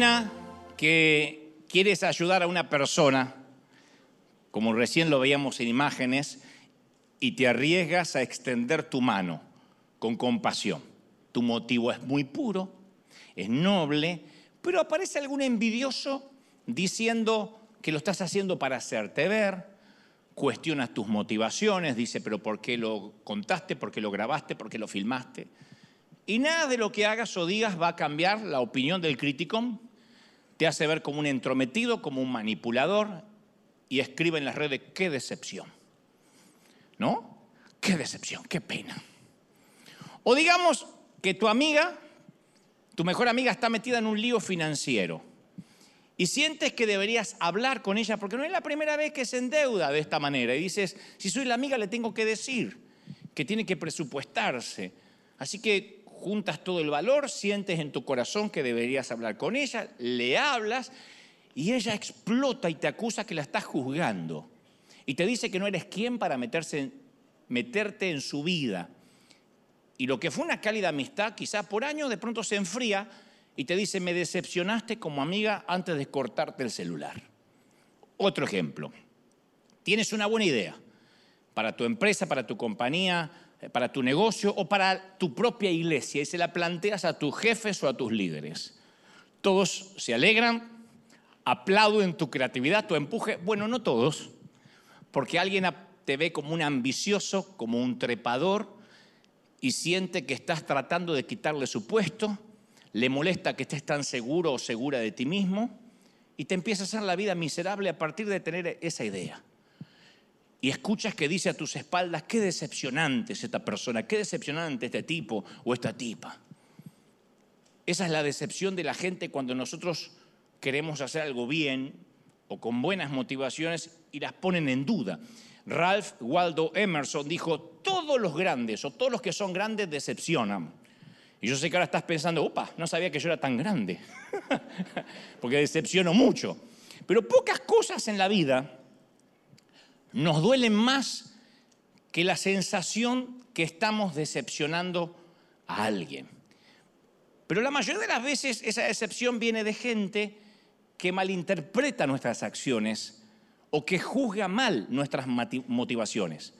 Imagina que quieres ayudar a una persona, como recién lo veíamos en imágenes, y te arriesgas a extender tu mano con compasión. Tu motivo es muy puro, es noble, pero aparece algún envidioso diciendo que lo estás haciendo para hacerte ver, cuestionas tus motivaciones, dice, pero ¿por qué lo contaste? ¿Por qué lo grabaste? ¿Por qué lo filmaste? Y nada de lo que hagas o digas va a cambiar la opinión del crítico. Te hace ver como un entrometido, como un manipulador y escribe en las redes, qué decepción. ¿No? Qué decepción, qué pena. O digamos que tu amiga, tu mejor amiga está metida en un lío financiero y sientes que deberías hablar con ella porque no es la primera vez que se endeuda de esta manera y dices, si soy la amiga le tengo que decir que tiene que presupuestarse. Así que juntas todo el valor, sientes en tu corazón que deberías hablar con ella, le hablas y ella explota y te acusa que la estás juzgando. Y te dice que no eres quien para meterse, meterte en su vida. Y lo que fue una cálida amistad, quizás por años de pronto se enfría y te dice, me decepcionaste como amiga antes de cortarte el celular. Otro ejemplo, tienes una buena idea para tu empresa, para tu compañía, para tu negocio o para tu propia iglesia y se la planteas a tus jefes o a tus líderes. Todos se alegran, aplauden tu creatividad, tu empuje. Bueno, no todos, porque alguien te ve como un ambicioso, como un trepador y siente que estás tratando de quitarle su puesto, le molesta que estés tan seguro o segura de ti mismo y te empieza a hacer la vida miserable a partir de tener esa idea y escuchas que dice a tus espaldas, qué decepcionante es esta persona, qué decepcionante este tipo o esta tipa. Esa es la decepción de la gente cuando nosotros queremos hacer algo bien o con buenas motivaciones y las ponen en duda. Ralph Waldo Emerson dijo, todos los grandes o todos los que son grandes decepcionan. Y yo sé que ahora estás pensando, opa, no sabía que yo era tan grande, porque decepciono mucho. Pero pocas cosas en la vida nos duele más que la sensación que estamos decepcionando a alguien. Pero la mayoría de las veces esa decepción viene de gente que malinterpreta nuestras acciones o que juzga mal nuestras motivaciones.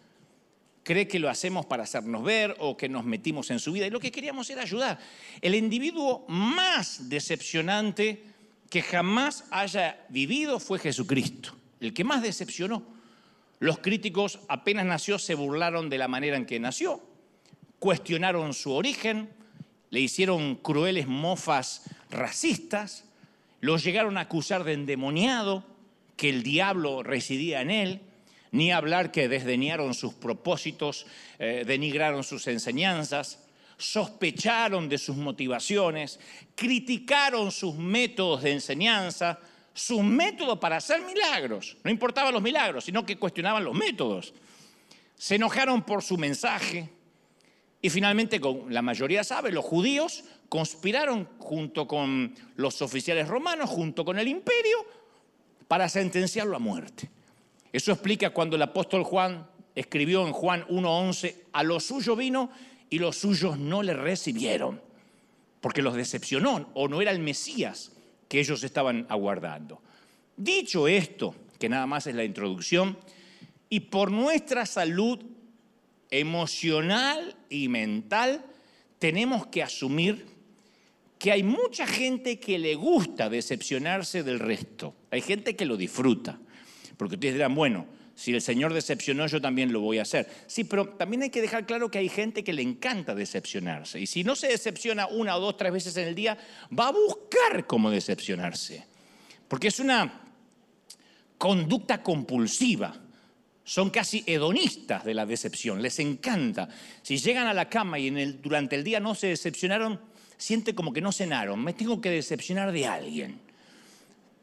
Cree que lo hacemos para hacernos ver o que nos metimos en su vida y lo que queríamos era ayudar. El individuo más decepcionante que jamás haya vivido fue Jesucristo, el que más decepcionó. Los críticos apenas nació se burlaron de la manera en que nació, cuestionaron su origen, le hicieron crueles mofas racistas, los llegaron a acusar de endemoniado, que el diablo residía en él, ni hablar que desdeñaron sus propósitos, eh, denigraron sus enseñanzas, sospecharon de sus motivaciones, criticaron sus métodos de enseñanza, su método para hacer milagros. No importaban los milagros, sino que cuestionaban los métodos. Se enojaron por su mensaje y finalmente, como la mayoría sabe, los judíos conspiraron junto con los oficiales romanos, junto con el imperio, para sentenciarlo a muerte. Eso explica cuando el apóstol Juan escribió en Juan 1.11, a lo suyo vino y los suyos no le recibieron, porque los decepcionó o no era el Mesías que ellos estaban aguardando. Dicho esto, que nada más es la introducción, y por nuestra salud emocional y mental, tenemos que asumir que hay mucha gente que le gusta decepcionarse del resto. Hay gente que lo disfruta. Porque ustedes dirán, bueno, si el Señor decepcionó, yo también lo voy a hacer. Sí, pero también hay que dejar claro que hay gente que le encanta decepcionarse. Y si no se decepciona una o dos, tres veces en el día, va a buscar cómo decepcionarse. Porque es una conducta compulsiva. Son casi hedonistas de la decepción, les encanta. Si llegan a la cama y en el, durante el día no se decepcionaron, siente como que no cenaron. Me tengo que decepcionar de alguien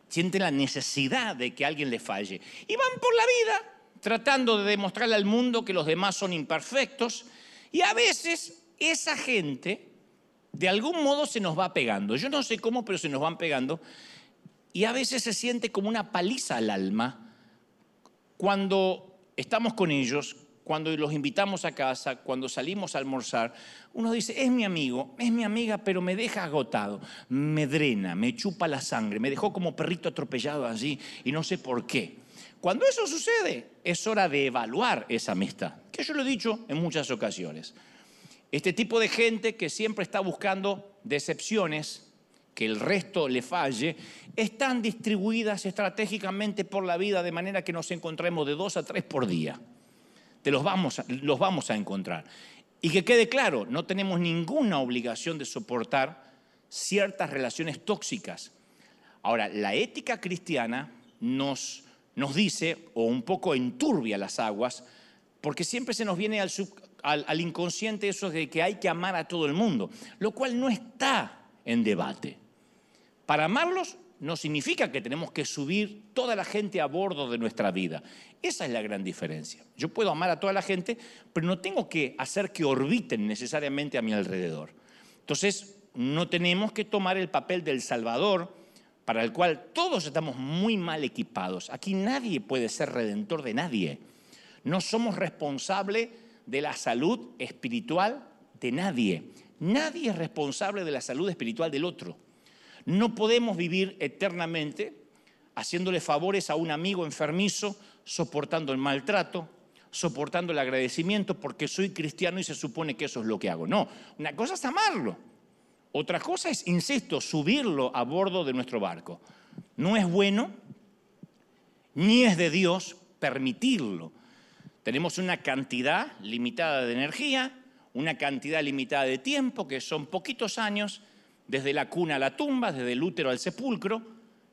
sienten la necesidad de que alguien le falle. Y van por la vida tratando de demostrarle al mundo que los demás son imperfectos. Y a veces esa gente de algún modo se nos va pegando. Yo no sé cómo, pero se nos van pegando. Y a veces se siente como una paliza al alma cuando estamos con ellos, cuando los invitamos a casa, cuando salimos a almorzar, uno dice, es mi amigo, es mi amiga, pero me deja agotado, me drena, me chupa la sangre, me dejó como perrito atropellado allí y no sé por qué. Cuando eso sucede, es hora de evaluar esa amistad, que yo lo he dicho en muchas ocasiones. Este tipo de gente que siempre está buscando decepciones, que el resto le falle, están distribuidas estratégicamente por la vida de manera que nos encontremos de dos a tres por día los vamos, los vamos a encontrar. Y que quede claro, no tenemos ninguna obligación de soportar ciertas relaciones tóxicas. Ahora, la ética cristiana nos, nos dice, o un poco enturbia las aguas, porque siempre se nos viene al, al inconsciente eso de que hay que amar a todo el mundo, lo cual no está en debate. Para amarlos no significa que tenemos que subir toda la gente a bordo de nuestra vida. Esa es la gran diferencia. Yo puedo amar a toda la gente, pero no tengo que hacer que orbiten necesariamente a mi alrededor. Entonces, no tenemos que tomar el papel del Salvador, para el cual todos estamos muy mal equipados. Aquí nadie puede ser redentor de nadie. No somos responsables de la salud espiritual de nadie. Nadie es responsable de la salud espiritual del otro. No podemos vivir eternamente haciéndole favores a un amigo enfermizo, soportando el maltrato, soportando el agradecimiento porque soy cristiano y se supone que eso es lo que hago. No, una cosa es amarlo. Otra cosa es, insisto, subirlo a bordo de nuestro barco. No es bueno, ni es de Dios permitirlo. Tenemos una cantidad limitada de energía, una cantidad limitada de tiempo, que son poquitos años, desde la cuna a la tumba, desde el útero al sepulcro,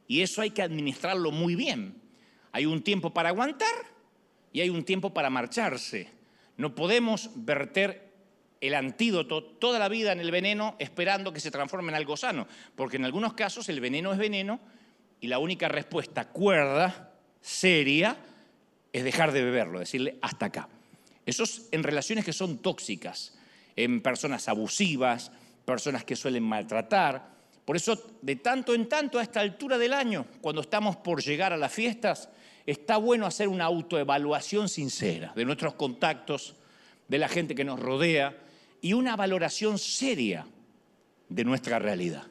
y eso hay que administrarlo muy bien. Hay un tiempo para aguantar y hay un tiempo para marcharse. No podemos verter el antídoto toda la vida en el veneno esperando que se transforme en algo sano, porque en algunos casos el veneno es veneno y la única respuesta cuerda, seria, es dejar de beberlo, decirle hasta acá. Eso es en relaciones que son tóxicas, en personas abusivas, personas que suelen maltratar. Por eso, de tanto en tanto, a esta altura del año, cuando estamos por llegar a las fiestas, está bueno hacer una autoevaluación sincera de nuestros contactos, de la gente que nos rodea y una valoración seria de nuestra realidad.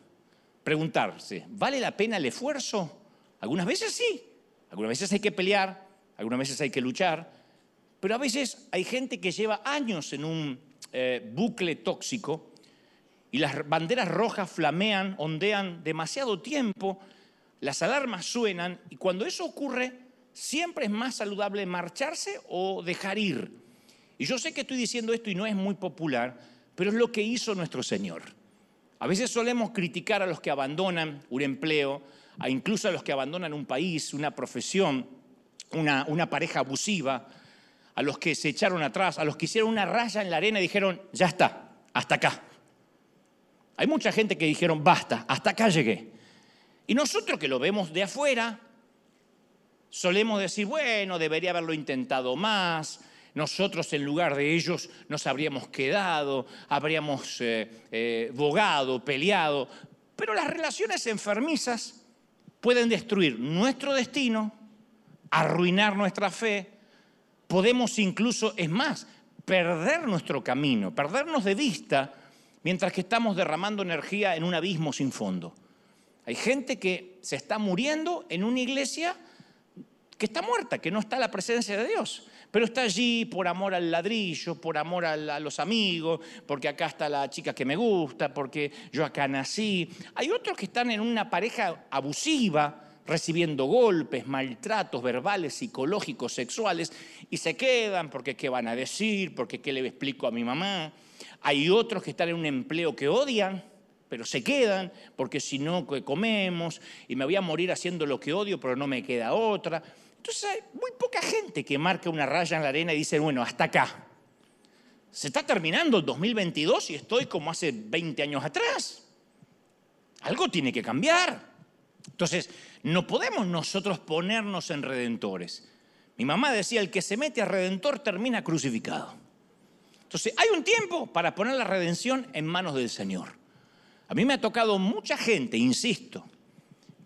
Preguntarse, ¿vale la pena el esfuerzo? Algunas veces sí, algunas veces hay que pelear, algunas veces hay que luchar, pero a veces hay gente que lleva años en un eh, bucle tóxico y las banderas rojas flamean, ondean demasiado tiempo, las alarmas suenan y cuando eso ocurre, siempre es más saludable marcharse o dejar ir. Y yo sé que estoy diciendo esto y no es muy popular, pero es lo que hizo nuestro Señor. A veces solemos criticar a los que abandonan un empleo, a incluso a los que abandonan un país, una profesión, una, una pareja abusiva, a los que se echaron atrás, a los que hicieron una raya en la arena y dijeron, ya está, hasta acá. Hay mucha gente que dijeron, basta, hasta acá llegué. Y nosotros que lo vemos de afuera, solemos decir, bueno, debería haberlo intentado más, nosotros en lugar de ellos nos habríamos quedado, habríamos eh, eh, bogado, peleado, pero las relaciones enfermizas pueden destruir nuestro destino, arruinar nuestra fe, podemos incluso, es más, perder nuestro camino, perdernos de vista mientras que estamos derramando energía en un abismo sin fondo. Hay gente que se está muriendo en una iglesia que está muerta, que no está la presencia de Dios, pero está allí por amor al ladrillo, por amor a, los amigos, porque acá está la chica que me gusta, porque yo acá nací. Hay otros que están en una pareja abusiva, recibiendo golpes, maltratos verbales, psicológicos, sexuales, y se quedan porque qué van a decir, porque qué le explico a mi mamá. Hay otros que están en un empleo que odian, pero se quedan porque si no comemos y me voy a morir haciendo lo que odio, pero no me queda otra. Entonces hay muy poca gente que marca una raya en la arena y dice, bueno, hasta acá. Se está terminando el 2022 y estoy como hace 20 años atrás. Algo tiene que cambiar. Entonces, no podemos nosotros ponernos en redentores. Mi mamá decía, el que se mete a redentor termina crucificado. Entonces, hay un tiempo para poner la redención en manos del Señor. A mí me ha tocado mucha gente, insisto,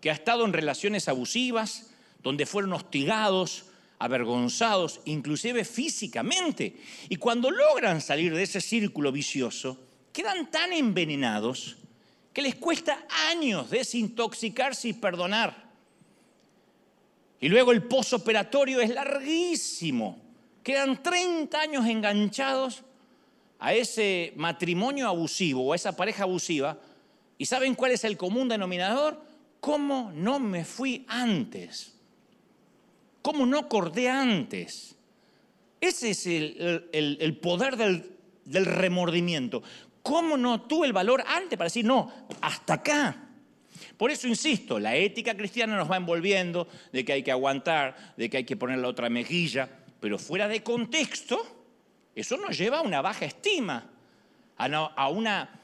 que ha estado en relaciones abusivas, donde fueron hostigados, avergonzados, inclusive físicamente. Y cuando logran salir de ese círculo vicioso, quedan tan envenenados que les cuesta años desintoxicarse y perdonar. Y luego el posoperatorio es larguísimo. Quedan 30 años enganchados a ese matrimonio abusivo o a esa pareja abusiva. ¿Y saben cuál es el común denominador? ¿Cómo no me fui antes? ¿Cómo no cordé antes? Ese es el, poder del, del remordimiento. ¿Cómo no tuve el valor antes para decir, no, hasta acá? Por eso insisto, la ética cristiana nos va envolviendo de que hay que aguantar, de que hay que poner la otra mejilla, pero fuera de contexto, eso nos lleva a una baja estima, a una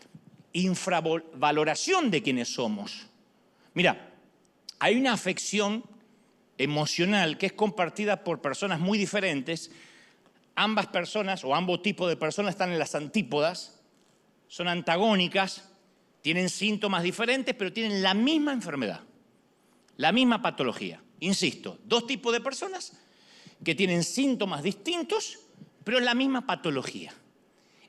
infravaloración de quienes somos. Mira, hay una afección emocional que es compartida por personas muy diferentes. Ambas personas o ambos tipos de personas están en las antípodas, son antagónicas, tienen síntomas diferentes, pero tienen la misma enfermedad, la misma patología. Insisto, dos tipos de personas que tienen síntomas distintos, pero la misma patología.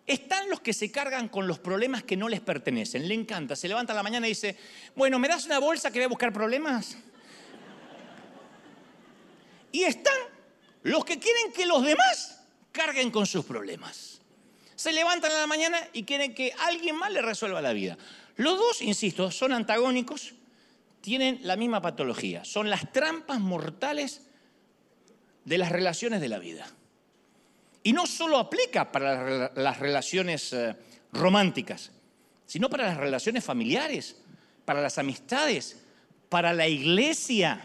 Están los que se cargan con los problemas que no les pertenecen. Le encanta. Se levanta la mañana y dice, bueno, ¿me das una bolsa que voy a buscar problemas? Y están los que quieren que los demás carguen con sus problemas. Se levantan a la mañana y quieren que alguien más le resuelva la vida. Los dos, insisto, son antagónicos, tienen la misma patología. Son las trampas mortales de las relaciones de la vida. Y no solo aplica para las relaciones eh, románticas, sino para las relaciones familiares, para las amistades, para la iglesia.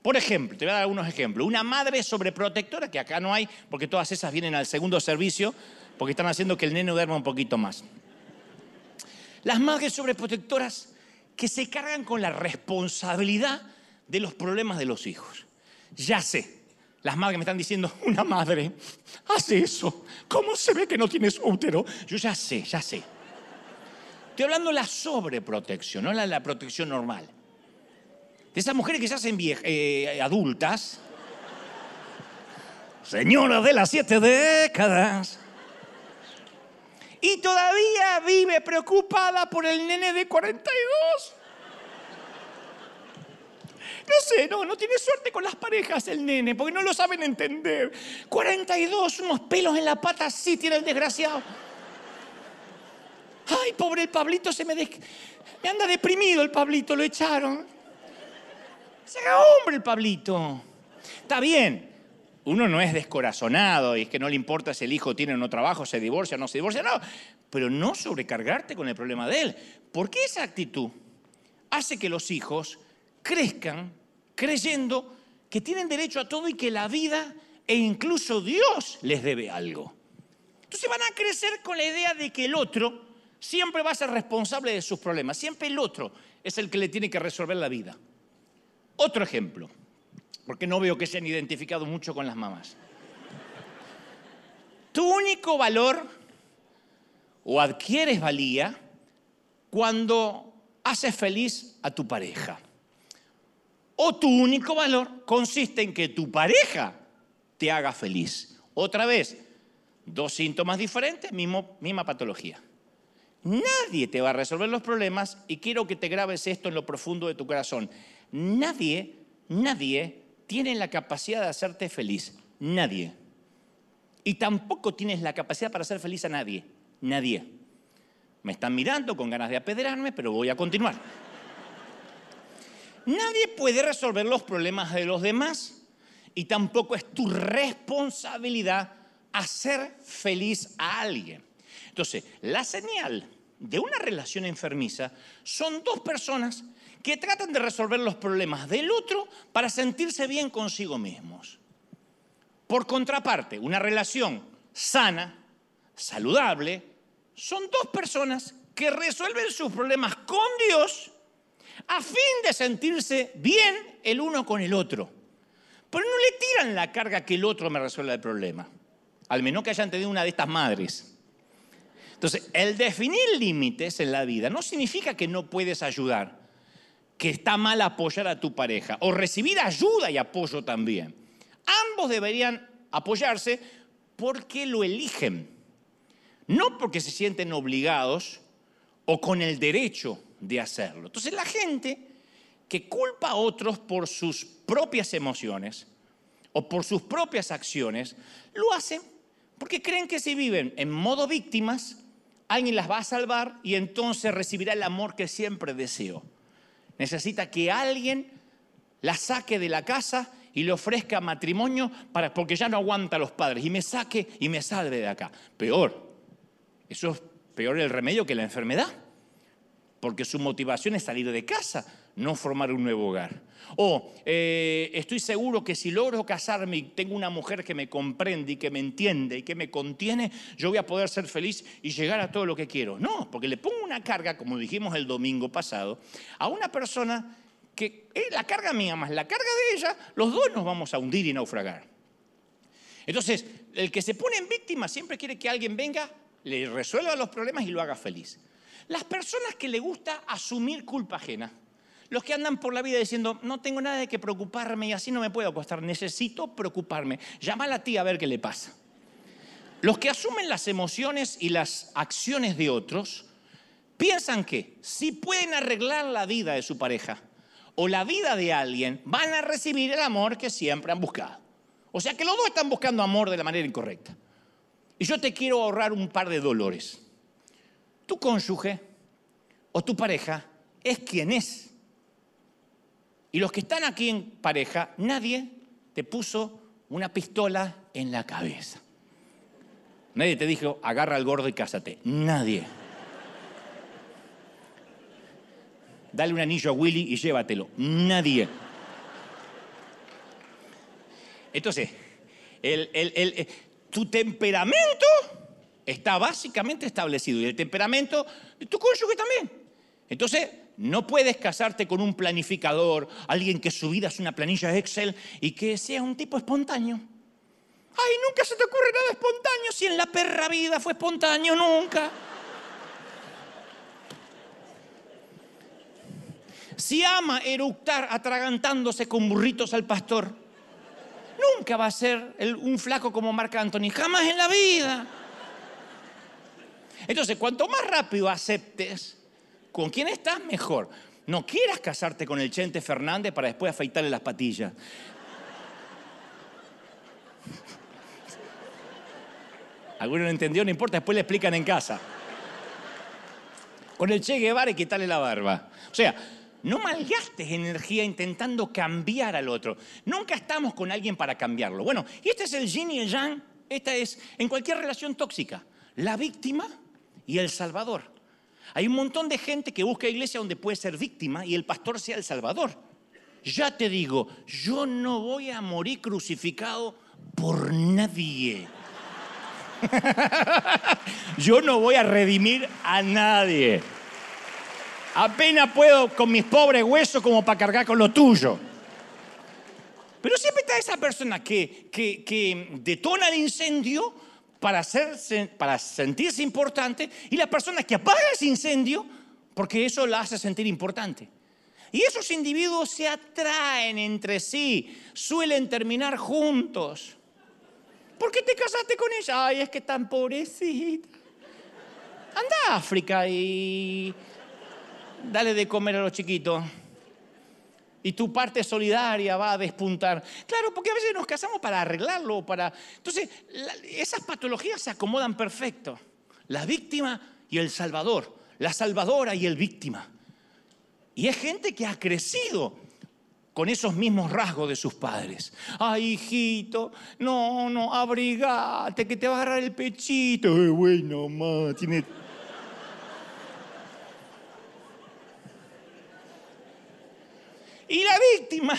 Por ejemplo, te voy a dar algunos ejemplos. Una madre sobreprotectora, que acá no hay, porque todas esas vienen al segundo servicio, porque están haciendo que el neno duerma un poquito más. Las madres sobreprotectoras que se cargan con la responsabilidad de los problemas de los hijos. Ya sé, las madres me están diciendo, una madre hace eso. ¿Cómo se ve que no tienes útero? Yo ya sé, ya sé. Estoy hablando de la sobreprotección, no la, la protección normal. De esas mujeres que se hacen eh, adultas. Señora de las siete décadas. Y todavía vive preocupada por el nene de 42. No sé, no, no tiene suerte con las parejas el nene, porque no lo saben entender. 42, unos pelos en la pata, sí tiene el desgraciado. Ay, pobre el Pablito, se me, me anda deprimido el Pablito, lo echaron. Se haga hombre el Pablito. Está bien, uno no es descorazonado y es que no le importa si el hijo tiene o no trabajo, se divorcia o no se divorcia, no. Pero no sobrecargarte con el problema de él. Porque esa actitud hace que los hijos crezcan creyendo que tienen derecho a todo y que la vida e incluso Dios les debe algo. Entonces van a crecer con la idea de que el otro siempre va a ser responsable de sus problemas, siempre el otro es el que le tiene que resolver la vida. Otro ejemplo, porque no veo que se han identificado mucho con las mamás. Tu único valor o adquieres valía cuando haces feliz a tu pareja. O tu único valor consiste en que tu pareja te haga feliz. Otra vez, dos síntomas diferentes, misma patología. Nadie te va a resolver los problemas y quiero que te grabes esto en lo profundo de tu corazón. Nadie, nadie tiene la capacidad de hacerte feliz. Nadie. Y tampoco tienes la capacidad para hacer feliz a nadie. Nadie. Me están mirando con ganas de apedrearme, pero voy a continuar. Nadie puede resolver los problemas de los demás y tampoco es tu responsabilidad hacer feliz a alguien. Entonces, la señal de una relación enfermiza son dos personas que tratan de resolver los problemas del otro para sentirse bien consigo mismos. Por contraparte, una relación sana, saludable, son dos personas que resuelven sus problemas con Dios a fin de sentirse bien el uno con el otro. Pero no le tiran la carga que el otro me resuelva el problema. Al menos que hayan tenido una de estas madres. Entonces, el definir límites en la vida no significa que no puedes ayudar, que está mal apoyar a tu pareja o recibir ayuda y apoyo también. ambos deberían apoyarse porque lo eligen, no porque se sienten obligados o con el derecho de hacerlo. Entonces la gente que culpa a otros por sus propias emociones o por sus propias acciones, lo hacen porque creen que si viven en modo víctimas, alguien las va a salvar y entonces recibirá el amor que siempre deseó. Necesita que alguien la saque de la casa y le ofrezca matrimonio para, porque ya no aguanta a los padres y me saque y me salve de acá. Peor, eso es peor el remedio que la enfermedad, porque su motivación es salir de casa, no formar un nuevo hogar. O eh, estoy seguro que si logro casarme y tengo una mujer que me comprende y que me entiende y que me contiene, yo voy a poder ser feliz y llegar a todo lo que quiero. No, porque le pongo una carga, como dijimos el domingo pasado, a una persona que es la carga mía más la carga de ella, los dos nos vamos a hundir y naufragar. Entonces, el que se pone en víctima siempre quiere que alguien venga, le resuelva los problemas y lo haga feliz. Las personas que le gusta asumir culpa ajena, los que andan por la vida diciendo, no tengo nada de que preocuparme y así no me puedo acostar, necesito preocuparme. Llama a la tía a ver qué le pasa. Los que asumen las emociones y las acciones de otros piensan que si pueden arreglar la vida de su pareja o la vida de alguien, van a recibir el amor que siempre han buscado. O sea que los dos están buscando amor de la manera incorrecta. Y yo te quiero ahorrar un par de dolores. Tu cónyuge o tu pareja es quien es. Y los que están aquí en pareja, nadie te puso una pistola en la cabeza. Nadie te dijo, agarra al gordo y cásate. Nadie. Dale un anillo a Willy y llévatelo. Nadie. Entonces, eh, tu temperamento está básicamente establecido y el temperamento de tu cónyuge también. Entonces, no puedes casarte con un planificador, alguien que su vida es una planilla Excel y que sea un tipo espontáneo. Ay, nunca se te ocurre nada espontáneo si en la perra vida fue espontáneo, nunca. Si ama eructar atragantándose con burritos al pastor, nunca va a ser un flaco como Marc Anthony, jamás en la vida. Entonces, cuanto más rápido aceptes ¿Con quién estás mejor? No quieras casarte con el Chente Fernández para después afeitarle las patillas. Alguno no entendió, no importa, después le explican en casa. Con el Che Guevara y quitarle la barba. O sea, no malgastes energía intentando cambiar al otro. Nunca estamos con alguien para cambiarlo. Bueno, y este es el yin y el yang. Esta es en cualquier relación tóxica. La víctima y el salvador. Hay un montón de gente que busca iglesia donde puede ser víctima y el pastor sea el salvador. Ya te digo, yo no voy a morir crucificado por nadie. yo no voy a redimir a nadie. Apenas puedo con mis pobres huesos como para cargar con lo tuyo. Pero siempre está esa persona que, que, que detona el incendio para, para sentirse importante y la persona que apaga ese incendio porque eso la hace sentir importante. Y esos individuos se atraen entre sí, suelen terminar juntos. ¿Por qué te casaste con ella? Ay, es que tan pobrecita. Anda a África y dale de comer a los chiquitos y tu parte solidaria va a despuntar. Claro, porque a veces nos casamos para arreglarlo, para... Entonces, esas patologías se acomodan perfecto. La víctima y el salvador, la salvadora y el víctima. Y es gente que ha crecido con esos mismos rasgos de sus padres. Ay, hijito, no, no, abrigate, que te va a agarrar el pechito. Bueno, mamá, tiene Y la víctima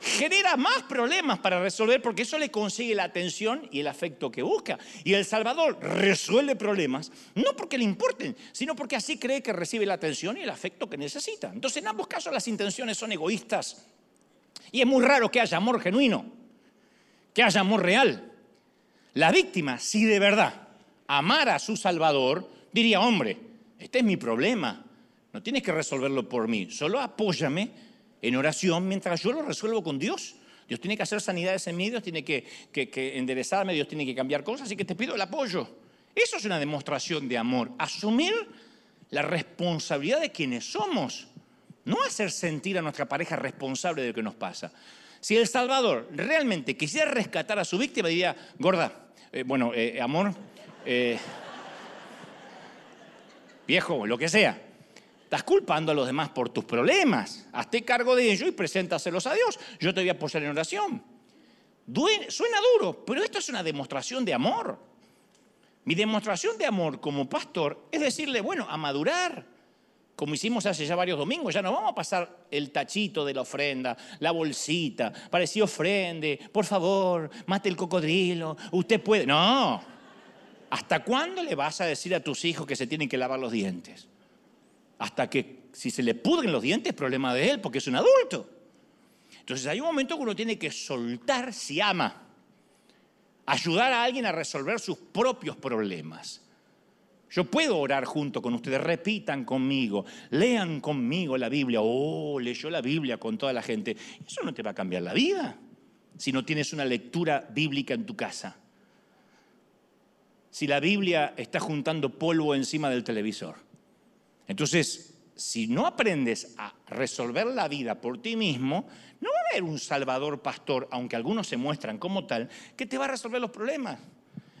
genera más problemas para resolver porque eso le consigue la atención y el afecto que busca. Y el Salvador resuelve problemas no porque le importen, sino porque así cree que recibe la atención y el afecto que necesita. Entonces en ambos casos las intenciones son egoístas. Y es muy raro que haya amor genuino, que haya amor real. La víctima, si de verdad amara a su Salvador, diría, hombre, este es mi problema, no tienes que resolverlo por mí, solo apóyame en oración mientras yo lo resuelvo con Dios. Dios tiene que hacer sanidades en mí, Dios tiene que, que enderezarme, Dios tiene que cambiar cosas, así que te pido el apoyo. Eso es una demostración de amor, asumir la responsabilidad de quienes somos, no hacer sentir a nuestra pareja responsable de lo que nos pasa. Si El Salvador realmente quisiera rescatar a su víctima, diría, gorda, eh, bueno, eh, amor, eh, viejo, lo que sea, estás culpando a los demás por tus problemas. Hazte cargo de ello y preséntaselos a Dios. Yo te voy a apoyar en oración. suena duro, pero esto es una demostración de amor. Mi demostración de amor como pastor es decirle, bueno, a madurar, como hicimos hace ya varios domingos, ya no vamos a pasar el tachito de la ofrenda, la bolsita, para decir ofrende, por favor, mate el cocodrilo, usted puede. No, ¿hasta cuándo le vas a decir a tus hijos que se tienen que lavar los dientes? Hasta que si se le pudren los dientes, problema de él, porque es un adulto. Entonces hay un momento que uno tiene que soltar si ama ayudar a alguien a resolver sus propios problemas. Yo puedo orar junto con ustedes, repitan conmigo, lean conmigo la Biblia. Oh, leyó la Biblia con toda la gente. Eso no te va a cambiar la vida si no tienes una lectura bíblica en tu casa. Si la Biblia está juntando polvo encima del televisor. Entonces, si no aprendes a resolver la vida por ti mismo, no va a haber un salvador pastor, aunque algunos se muestran como tal, que te va a resolver los problemas.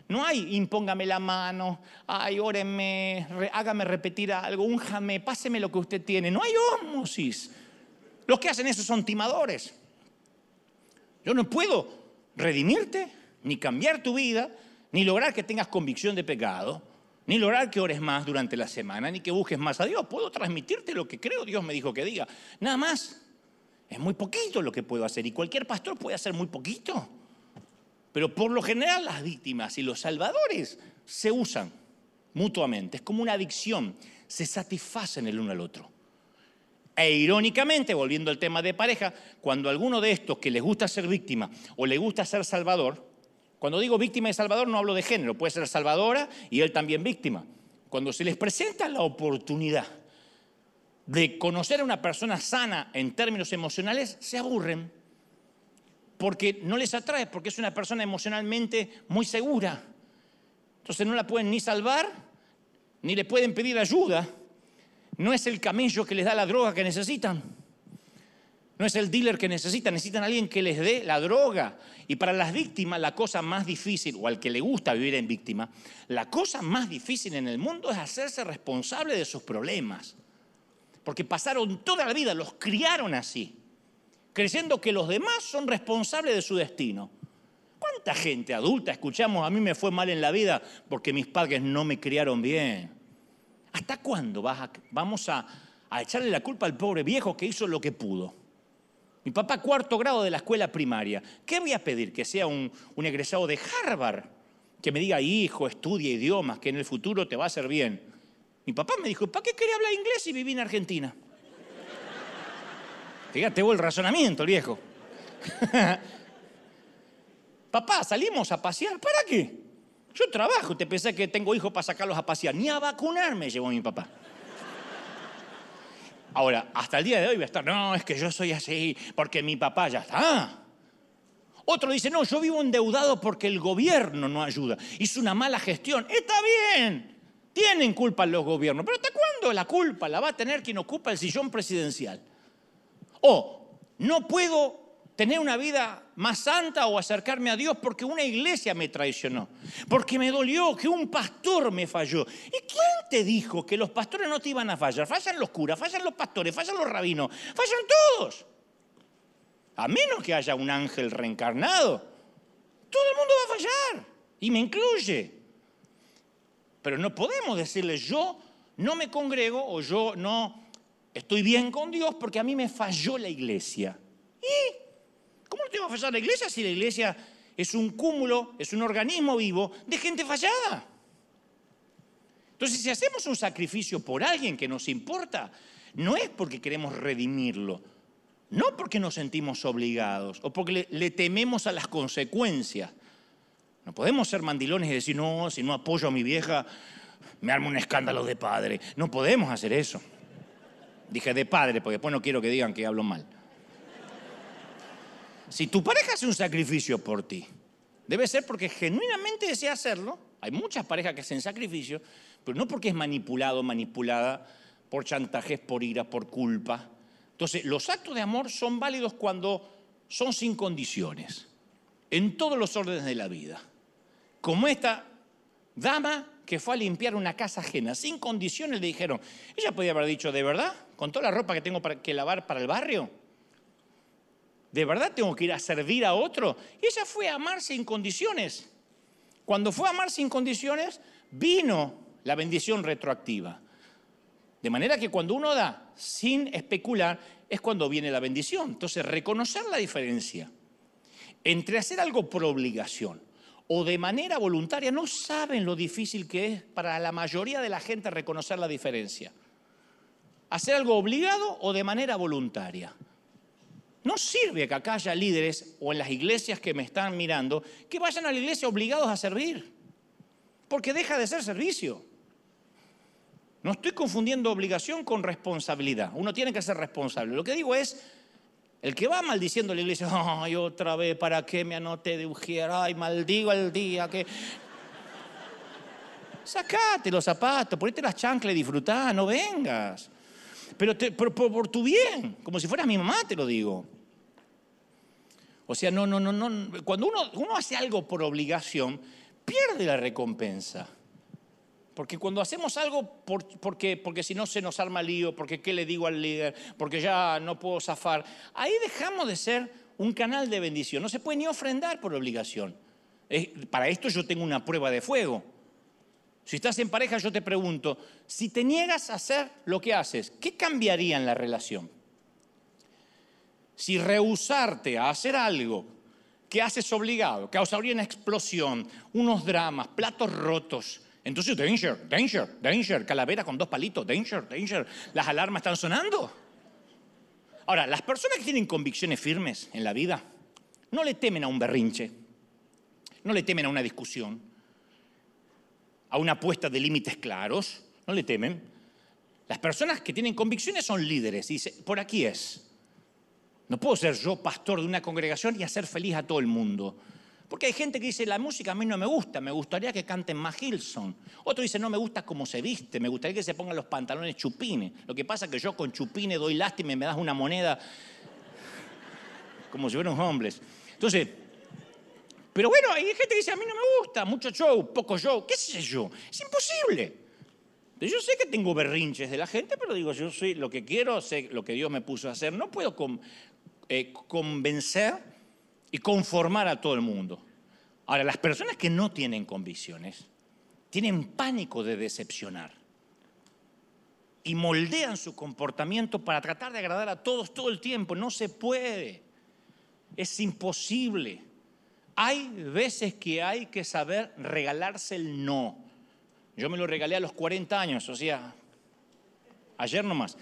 No hay impóngame la mano, ay, óreme, hágame repetir algo, únjame, páseme lo que usted tiene. No hay ósmosis. Los que hacen eso son timadores. Yo no puedo redimirte, ni cambiar tu vida, ni lograr que tengas convicción de pecado, ni lograr que ores más durante la semana, ni que busques más a Dios. Puedo transmitirte lo que creo Dios me dijo que diga. Nada más. Es muy poquito lo que puedo hacer y cualquier pastor puede hacer muy poquito. Pero por lo general las víctimas y los salvadores se usan mutuamente. Es como una adicción. Se satisfacen el uno al otro. E irónicamente, volviendo al tema de pareja, cuando alguno de estos que les gusta ser víctima o le gusta ser salvador, cuando digo víctima y salvador no hablo de género, puede ser salvadora y él también víctima. Cuando se les presenta la oportunidad de conocer a una persona sana en términos emocionales, se aburren. Porque no les atrae, porque es una persona emocionalmente muy segura. Entonces no la pueden ni salvar, ni le pueden pedir ayuda. No es el camello que les da la droga que necesitan. No es el dealer que necesitan, necesitan a alguien que les dé la droga. Y para las víctimas la cosa más difícil, o al que le gusta vivir en víctima, la cosa más difícil en el mundo es hacerse responsable de sus problemas. Porque pasaron toda la vida, los criaron así, creyendo que los demás son responsables de su destino. ¿Cuánta gente adulta escuchamos, a mí me fue mal en la vida porque mis padres no me criaron bien? ¿Hasta cuándo vamos a echarle la culpa al pobre viejo que hizo lo que pudo? Mi papá cuarto grado de la escuela primaria. ¿Qué voy a pedir? Que sea un, egresado de Harvard, que me diga, hijo, estudia idiomas, que en el futuro te va a hacer bien. Mi papá me dijo, ¿para qué quería hablar inglés si viví en Argentina? Fíjate vos el razonamiento, el viejo. papá, salimos a pasear, ¿para qué? Yo trabajo, te pensé que tengo hijos para sacarlos a pasear. Ni a vacunar me llevó mi papá. Ahora, hasta el día de hoy voy a estar, no, es que yo soy así, porque mi papá ya está. Otro dice, no, yo vivo endeudado porque el gobierno no ayuda. Hizo una mala gestión. Está bien, tienen culpa los gobiernos, pero ¿hasta cuándo la culpa la va a tener quien ocupa el sillón presidencial? O no puedo tener una vida más santa o acercarme a Dios porque una iglesia me traicionó, porque me dolió que un pastor me falló. ¿Y quién te dijo que los pastores no te iban a fallar? Fallan los curas, fallan los pastores, fallan los rabinos, fallan todos. A menos que haya un ángel reencarnado, todo el mundo va a fallar, y me incluye. Pero no podemos decirle yo no me congrego o yo no estoy bien con Dios porque a mí me falló la iglesia. ¿Y ¿Cómo no te va a fallar la iglesia si la iglesia es un cúmulo, es un organismo vivo de gente fallada? Entonces, si hacemos un sacrificio por alguien que nos importa, no es porque queremos redimirlo, no porque nos sentimos obligados o porque le, tememos a las consecuencias. No podemos ser mandilones y decir, no, si no apoyo a mi vieja, me armo un escándalo de padre. No podemos hacer eso. Dije de padre, porque después no quiero que digan que hablo mal. Si tu pareja hace un sacrificio por ti, debe ser porque genuinamente desea hacerlo. Hay muchas parejas que hacen sacrificio, no porque es manipulado, manipulada por chantajes, por ira, por culpa. Entonces, los actos de amor son válidos cuando son sin condiciones, en todos los órdenes de la vida. Como esta dama que fue a limpiar una casa ajena, sin condiciones, le dijeron, ella podía haber dicho, ¿de verdad? ¿Con toda la ropa que tengo que lavar para el barrio? ¿De verdad tengo que ir a servir a otro? Y ella fue a amar sin condiciones. Cuando fue a amar sin condiciones, vino la bendición retroactiva. De manera que cuando uno da sin especular, es cuando viene la bendición. Entonces, reconocer la diferencia entre hacer algo por obligación o de manera voluntaria, no saben lo difícil que es para la mayoría de la gente reconocer la diferencia. Hacer algo obligado o de manera voluntaria. No sirve que acá haya líderes o en las iglesias que me están mirando que vayan a la iglesia obligados a servir, porque deja de ser servicio. No estoy confundiendo obligación con responsabilidad. Uno tiene que ser responsable. Lo que digo es, el que va maldiciendo a la iglesia, ay, otra vez, ¿para qué me anoté de ujier? Ay, maldigo el día que... Sacate los zapatos, ponete las chanclas y disfrutá, no vengas. Pero por, tu bien, como si fueras mi mamá, te lo digo. O sea, no, no, no, no. Cuando uno, uno hace algo por obligación, pierde la recompensa. Porque cuando hacemos algo porque, porque si no se nos arma lío, porque qué le digo al líder, porque ya no puedo zafar, ahí dejamos de ser un canal de bendición. No se puede ni ofrendar por obligación. Para esto yo tengo una prueba de fuego. Si estás en pareja, yo te pregunto, si te niegas a hacer lo que haces, ¿qué cambiaría en la relación? Si rehusarte a hacer algo que haces obligado, causaría una explosión, unos dramas, platos rotos, entonces, danger, danger, danger, calavera con dos palitos, danger, danger. Las alarmas están sonando. Ahora, las personas que tienen convicciones firmes en la vida no le temen a un berrinche, no le temen a una discusión, a una puesta de límites claros, no le temen. Las personas que tienen convicciones son líderes. Dice, por aquí es. No puedo ser yo pastor de una congregación y hacer feliz a todo el mundo. Porque hay gente que dice, la música a mí no me gusta, me gustaría que canten más Hilson. Otro dice, no me gusta cómo se viste, me gustaría que se pongan los pantalones chupines. Lo que pasa es que yo con chupines doy lástima y me das una moneda como si fueran hombres. Entonces, pero bueno, hay gente que dice, a mí no me gusta, mucho show, poco show, qué sé yo. Es imposible. Yo sé que tengo berrinches de la gente, pero digo, yo soy lo que quiero, sé lo que Dios me puso a hacer. No puedo eh, convencer y conformar a todo el mundo. Ahora, las personas que no tienen convicciones tienen pánico de decepcionar y moldean su comportamiento para tratar de agradar a todos todo el tiempo. No se puede, es imposible. Hay veces que hay que saber regalarse el no. Yo me lo regalé a los 40 años, o sea, ayer nomás.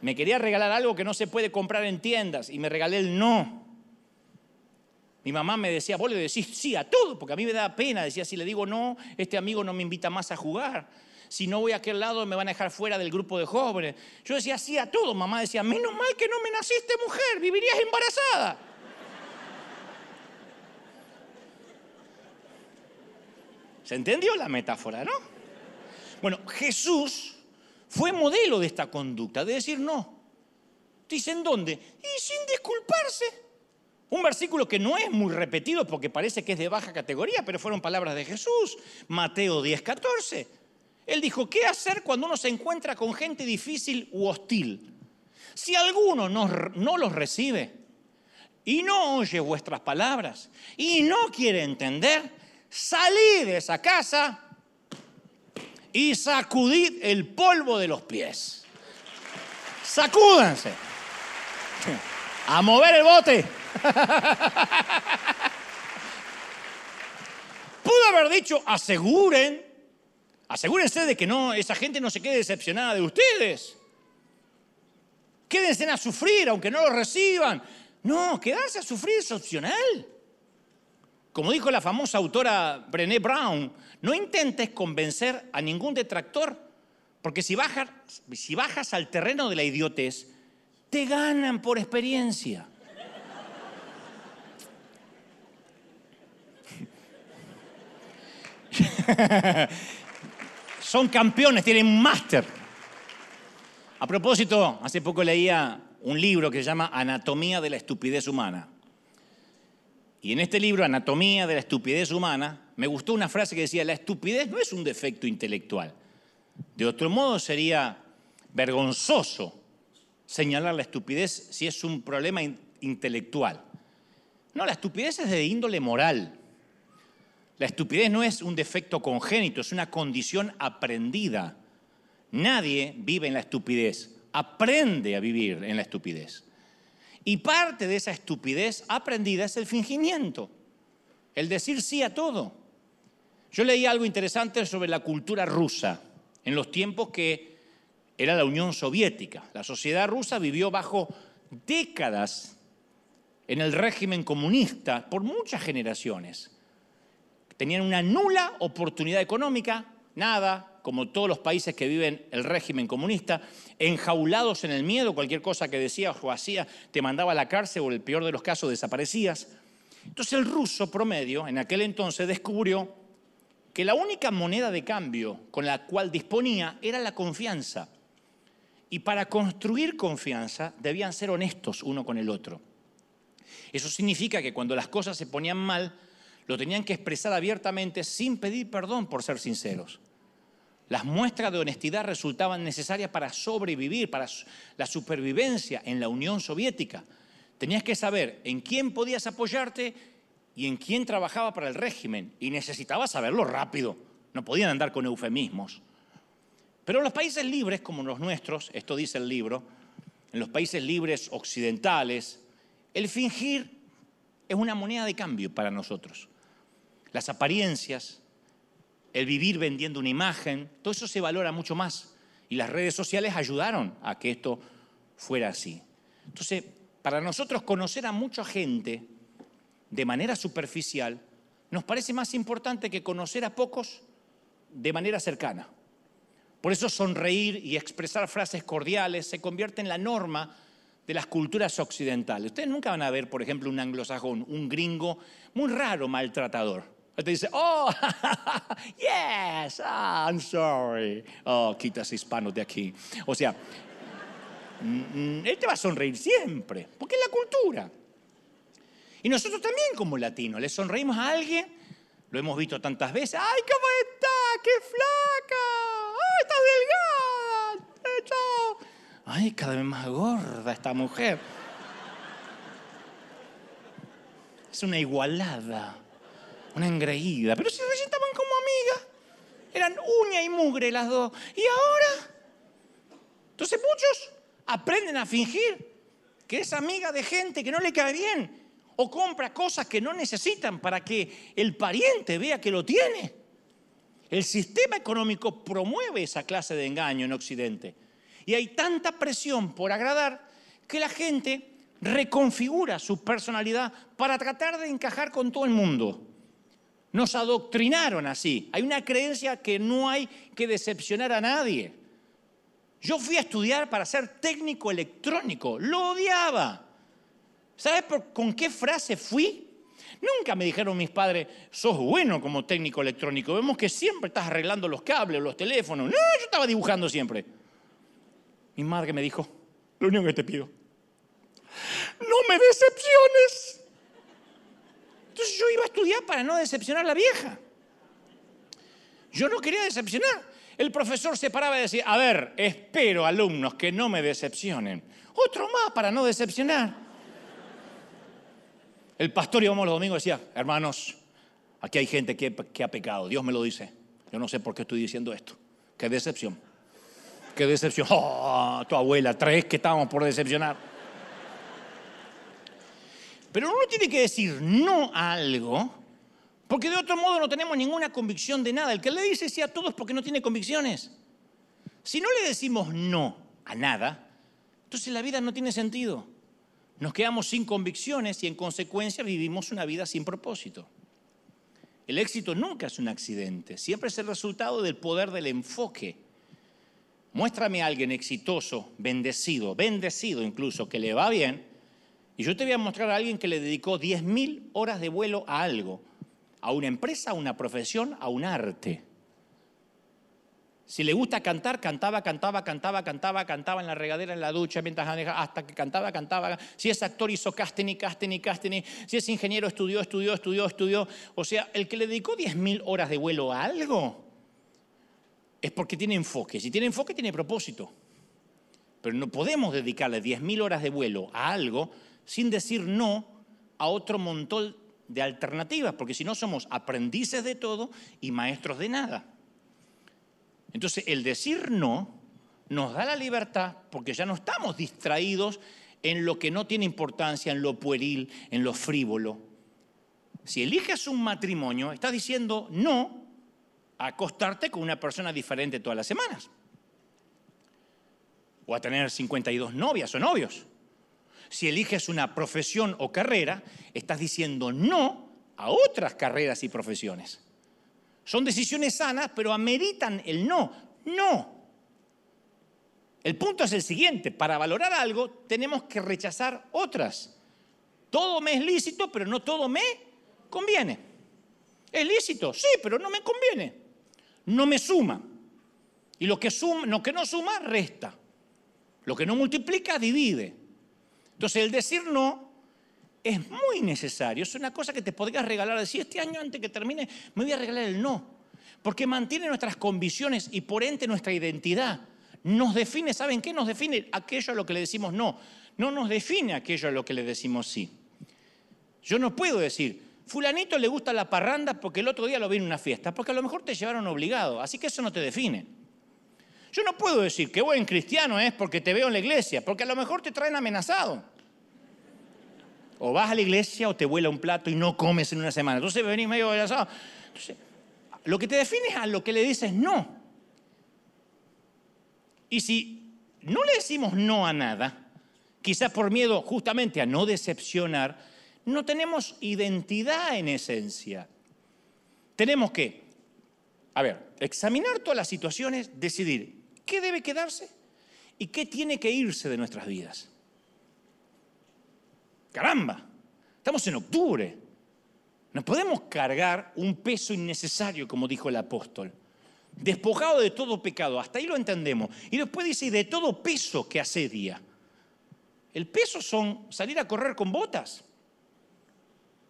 Me quería regalar algo que no se puede comprar en tiendas y me regalé el no. Mi mamá me decía, vos le decís sí a todo, porque a mí me da pena. Decía, si le digo no, este amigo no me invita más a jugar. Si no voy a aquel lado, me van a dejar fuera del grupo de jóvenes. Yo decía sí a todo. Mamá decía, menos mal que no me naciste mujer, vivirías embarazada. ¿Se entendió la metáfora, no? Bueno, Jesús fue modelo de esta conducta, de decir no. Dicen dónde? Y sin disculparse. Un versículo que no es muy repetido porque parece que es de baja categoría, pero fueron palabras de Jesús. Mateo 10, 14. Él dijo, ¿qué hacer cuando uno se encuentra con gente difícil u hostil? Si alguno no, no los recibe y no oye vuestras palabras y no quiere entender, salid de esa casa y sacudid el polvo de los pies. Sacúdanse. A mover el bote. Pudo haber dicho, aseguren, asegúrense de que no, esa gente no se quede decepcionada de ustedes. Quédense a sufrir, aunque no lo reciban. No, quedarse a sufrir es opcional. Como dijo la famosa autora Brené Brown, no intentes convencer a ningún detractor, porque si bajas, si bajas al terreno de la idiotez, te ganan por experiencia. Son campeones, tienen máster. A propósito, hace poco leía un libro que se llama Anatomía de la Estupidez Humana. Y en este libro, Anatomía de la estupidez humana, me gustó una frase que decía, la estupidez no es un defecto intelectual. De otro modo sería vergonzoso señalar la estupidez si es un problema intelectual. No, la estupidez es de índole moral. La estupidez no es un defecto congénito, es una condición aprendida. Nadie vive en la estupidez, aprende a vivir en la estupidez. Y parte de esa estupidez aprendida es el fingimiento, el decir sí a todo. Yo leí algo interesante sobre la cultura rusa en los tiempos que era la Unión Soviética. La sociedad rusa vivió bajo décadas en el régimen comunista por muchas generaciones. Tenían una nula oportunidad económica, nada, como todos los países que viven el régimen comunista, enjaulados en el miedo, cualquier cosa que decías o hacías te mandaba a la cárcel o el peor de los casos desaparecías. Entonces el ruso promedio en aquel entonces descubrió que la única moneda de cambio con la cual disponía era la confianza. Y para construir confianza debían ser honestos uno con el otro. Eso significa que cuando las cosas se ponían mal, lo tenían que expresar abiertamente sin pedir perdón por ser sinceros. Las muestras de honestidad resultaban necesarias para sobrevivir, para la supervivencia en la Unión Soviética. Tenías que saber en quién podías apoyarte y en quién trabajaba para el régimen. Y necesitabas saberlo rápido. No podían andar con eufemismos. Pero en los países libres como los nuestros, esto dice el libro, en los países libres occidentales, el fingir es una moneda de cambio para nosotros. Las apariencias, el vivir vendiendo una imagen, todo eso se valora mucho más. Y las redes sociales ayudaron a que esto fuera así. Entonces, para nosotros conocer a mucha gente de manera superficial nos parece más importante que conocer a pocos de manera cercana. Por eso sonreír y expresar frases cordiales se convierte en la norma de las culturas occidentales. Ustedes nunca van a ver, por ejemplo, un anglosajón, un gringo muy raro maltratador. Te dice, oh, yes, ah, I'm sorry. Oh, quitas hispanos de aquí. O sea, mm, mm, él te va a sonreír siempre, porque es la cultura. Y nosotros también como latinos, le sonreímos a alguien, lo hemos visto tantas veces, ¡ay, cómo está! ¡Qué flaca! está delgada. Ay, cada vez más gorda esta mujer. Es una igualada, una engreída. Pero se presentaban como amigas. Eran uña y mugre las dos. ¿Y ahora? Entonces muchos aprenden a fingir que es amiga de gente que no le cae bien o compra cosas que no necesitan para que el pariente vea que lo tiene. El sistema económico promueve esa clase de engaño en Occidente. Y hay tanta presión por agradar que la gente reconfigura su personalidad para tratar de encajar con todo el mundo. Nos adoctrinaron así. Hay una creencia que no hay que decepcionar a nadie. Yo fui a estudiar para ser técnico electrónico. Lo odiaba. ¿Sabes con qué frase fui? Nunca me dijeron mis padres, sos bueno como técnico electrónico, vemos que siempre estás arreglando los cables, los teléfonos. No, yo estaba dibujando siempre. Mi madre me dijo, lo único que te pido, no me decepciones. Entonces yo iba a estudiar para no decepcionar a la vieja. Yo no quería decepcionar. El profesor se paraba y decía, a ver, espero alumnos que no me decepcionen. Otro más para no decepcionar. El pastor íbamos los domingos decía, hermanos, aquí hay gente que, ha pecado, Dios me lo dice. Yo no sé por qué estoy diciendo esto. Qué decepción. Qué decepción. Oh, tu abuela, tres que estábamos por decepcionar. Pero uno tiene que decir no a algo, porque de otro modo no tenemos ninguna convicción de nada. El que le dice sí a todos porque no tiene convicciones. Si no le decimos no a nada, entonces la vida no tiene sentido. Nos quedamos sin convicciones y en consecuencia vivimos una vida sin propósito. El éxito nunca es un accidente, siempre es el resultado del poder del enfoque. Muéstrame a alguien exitoso, bendecido, bendecido incluso, que le va bien, y yo te voy a mostrar a alguien que le dedicó 10.000 horas de vuelo a algo, a una empresa, a una profesión, a un arte. Si le gusta cantar, cantaba, cantaba, cantaba, cantaba, cantaba en la regadera, en la ducha, mientras hasta que cantaba, cantaba. Si es actor, hizo casting y casting y casting. Si es ingeniero, estudió, estudió, estudió, estudió. O sea, el que le dedicó 10.000 horas de vuelo a algo es porque tiene enfoque. Si tiene enfoque, tiene propósito. Pero no podemos dedicarle 10.000 horas de vuelo a algo sin decir no a otro montón de alternativas, porque si no somos aprendices de todo y maestros de nada. Entonces, el decir no nos da la libertad porque ya no estamos distraídos en lo que no tiene importancia, en lo pueril, en lo frívolo. Si eliges un matrimonio, estás diciendo no a acostarte con una persona diferente todas las semanas. O a tener 52 novias o novios. Si eliges una profesión o carrera, estás diciendo no a otras carreras y profesiones. Son decisiones sanas, pero ameritan el no. No. El punto es el siguiente, para valorar algo tenemos que rechazar otras. Todo me es lícito, pero no todo me conviene. Es lícito, sí, pero no me conviene. No me suma. Y lo que, lo que no suma, resta. Lo que no multiplica, divide. Entonces el decir no es muy necesario. Es una cosa que te podrías regalar. Decir, este año antes que termine, me voy a regalar el no. Porque mantiene nuestras convicciones y por ente nuestra identidad. Nos define, ¿saben qué? Nos define aquello a lo que le decimos no. No nos define aquello a lo que le decimos sí. Yo no puedo decir, fulanito le gusta la parranda porque el otro día lo vi en una fiesta, porque a lo mejor te llevaron obligado, así que eso no te define. Yo no puedo decir que buen cristiano es porque te veo en la iglesia, porque a lo mejor te traen amenazado. O vas a la iglesia o te vuela un plato y no comes en una semana. Entonces venís medio asado. Entonces, lo que te define es a lo que le dices no. Y si no le decimos no a nada, quizás por miedo justamente a no decepcionar, no tenemos identidad en esencia. Tenemos que, a ver, examinar todas las situaciones, decidir qué debe quedarse y qué tiene que irse de nuestras vidas. Caramba, estamos en octubre. No podemos cargar un peso innecesario, como dijo el apóstol. Despojado de todo pecado, hasta ahí lo entendemos. Y después dice, de todo peso que asedia. El peso son salir a correr con botas,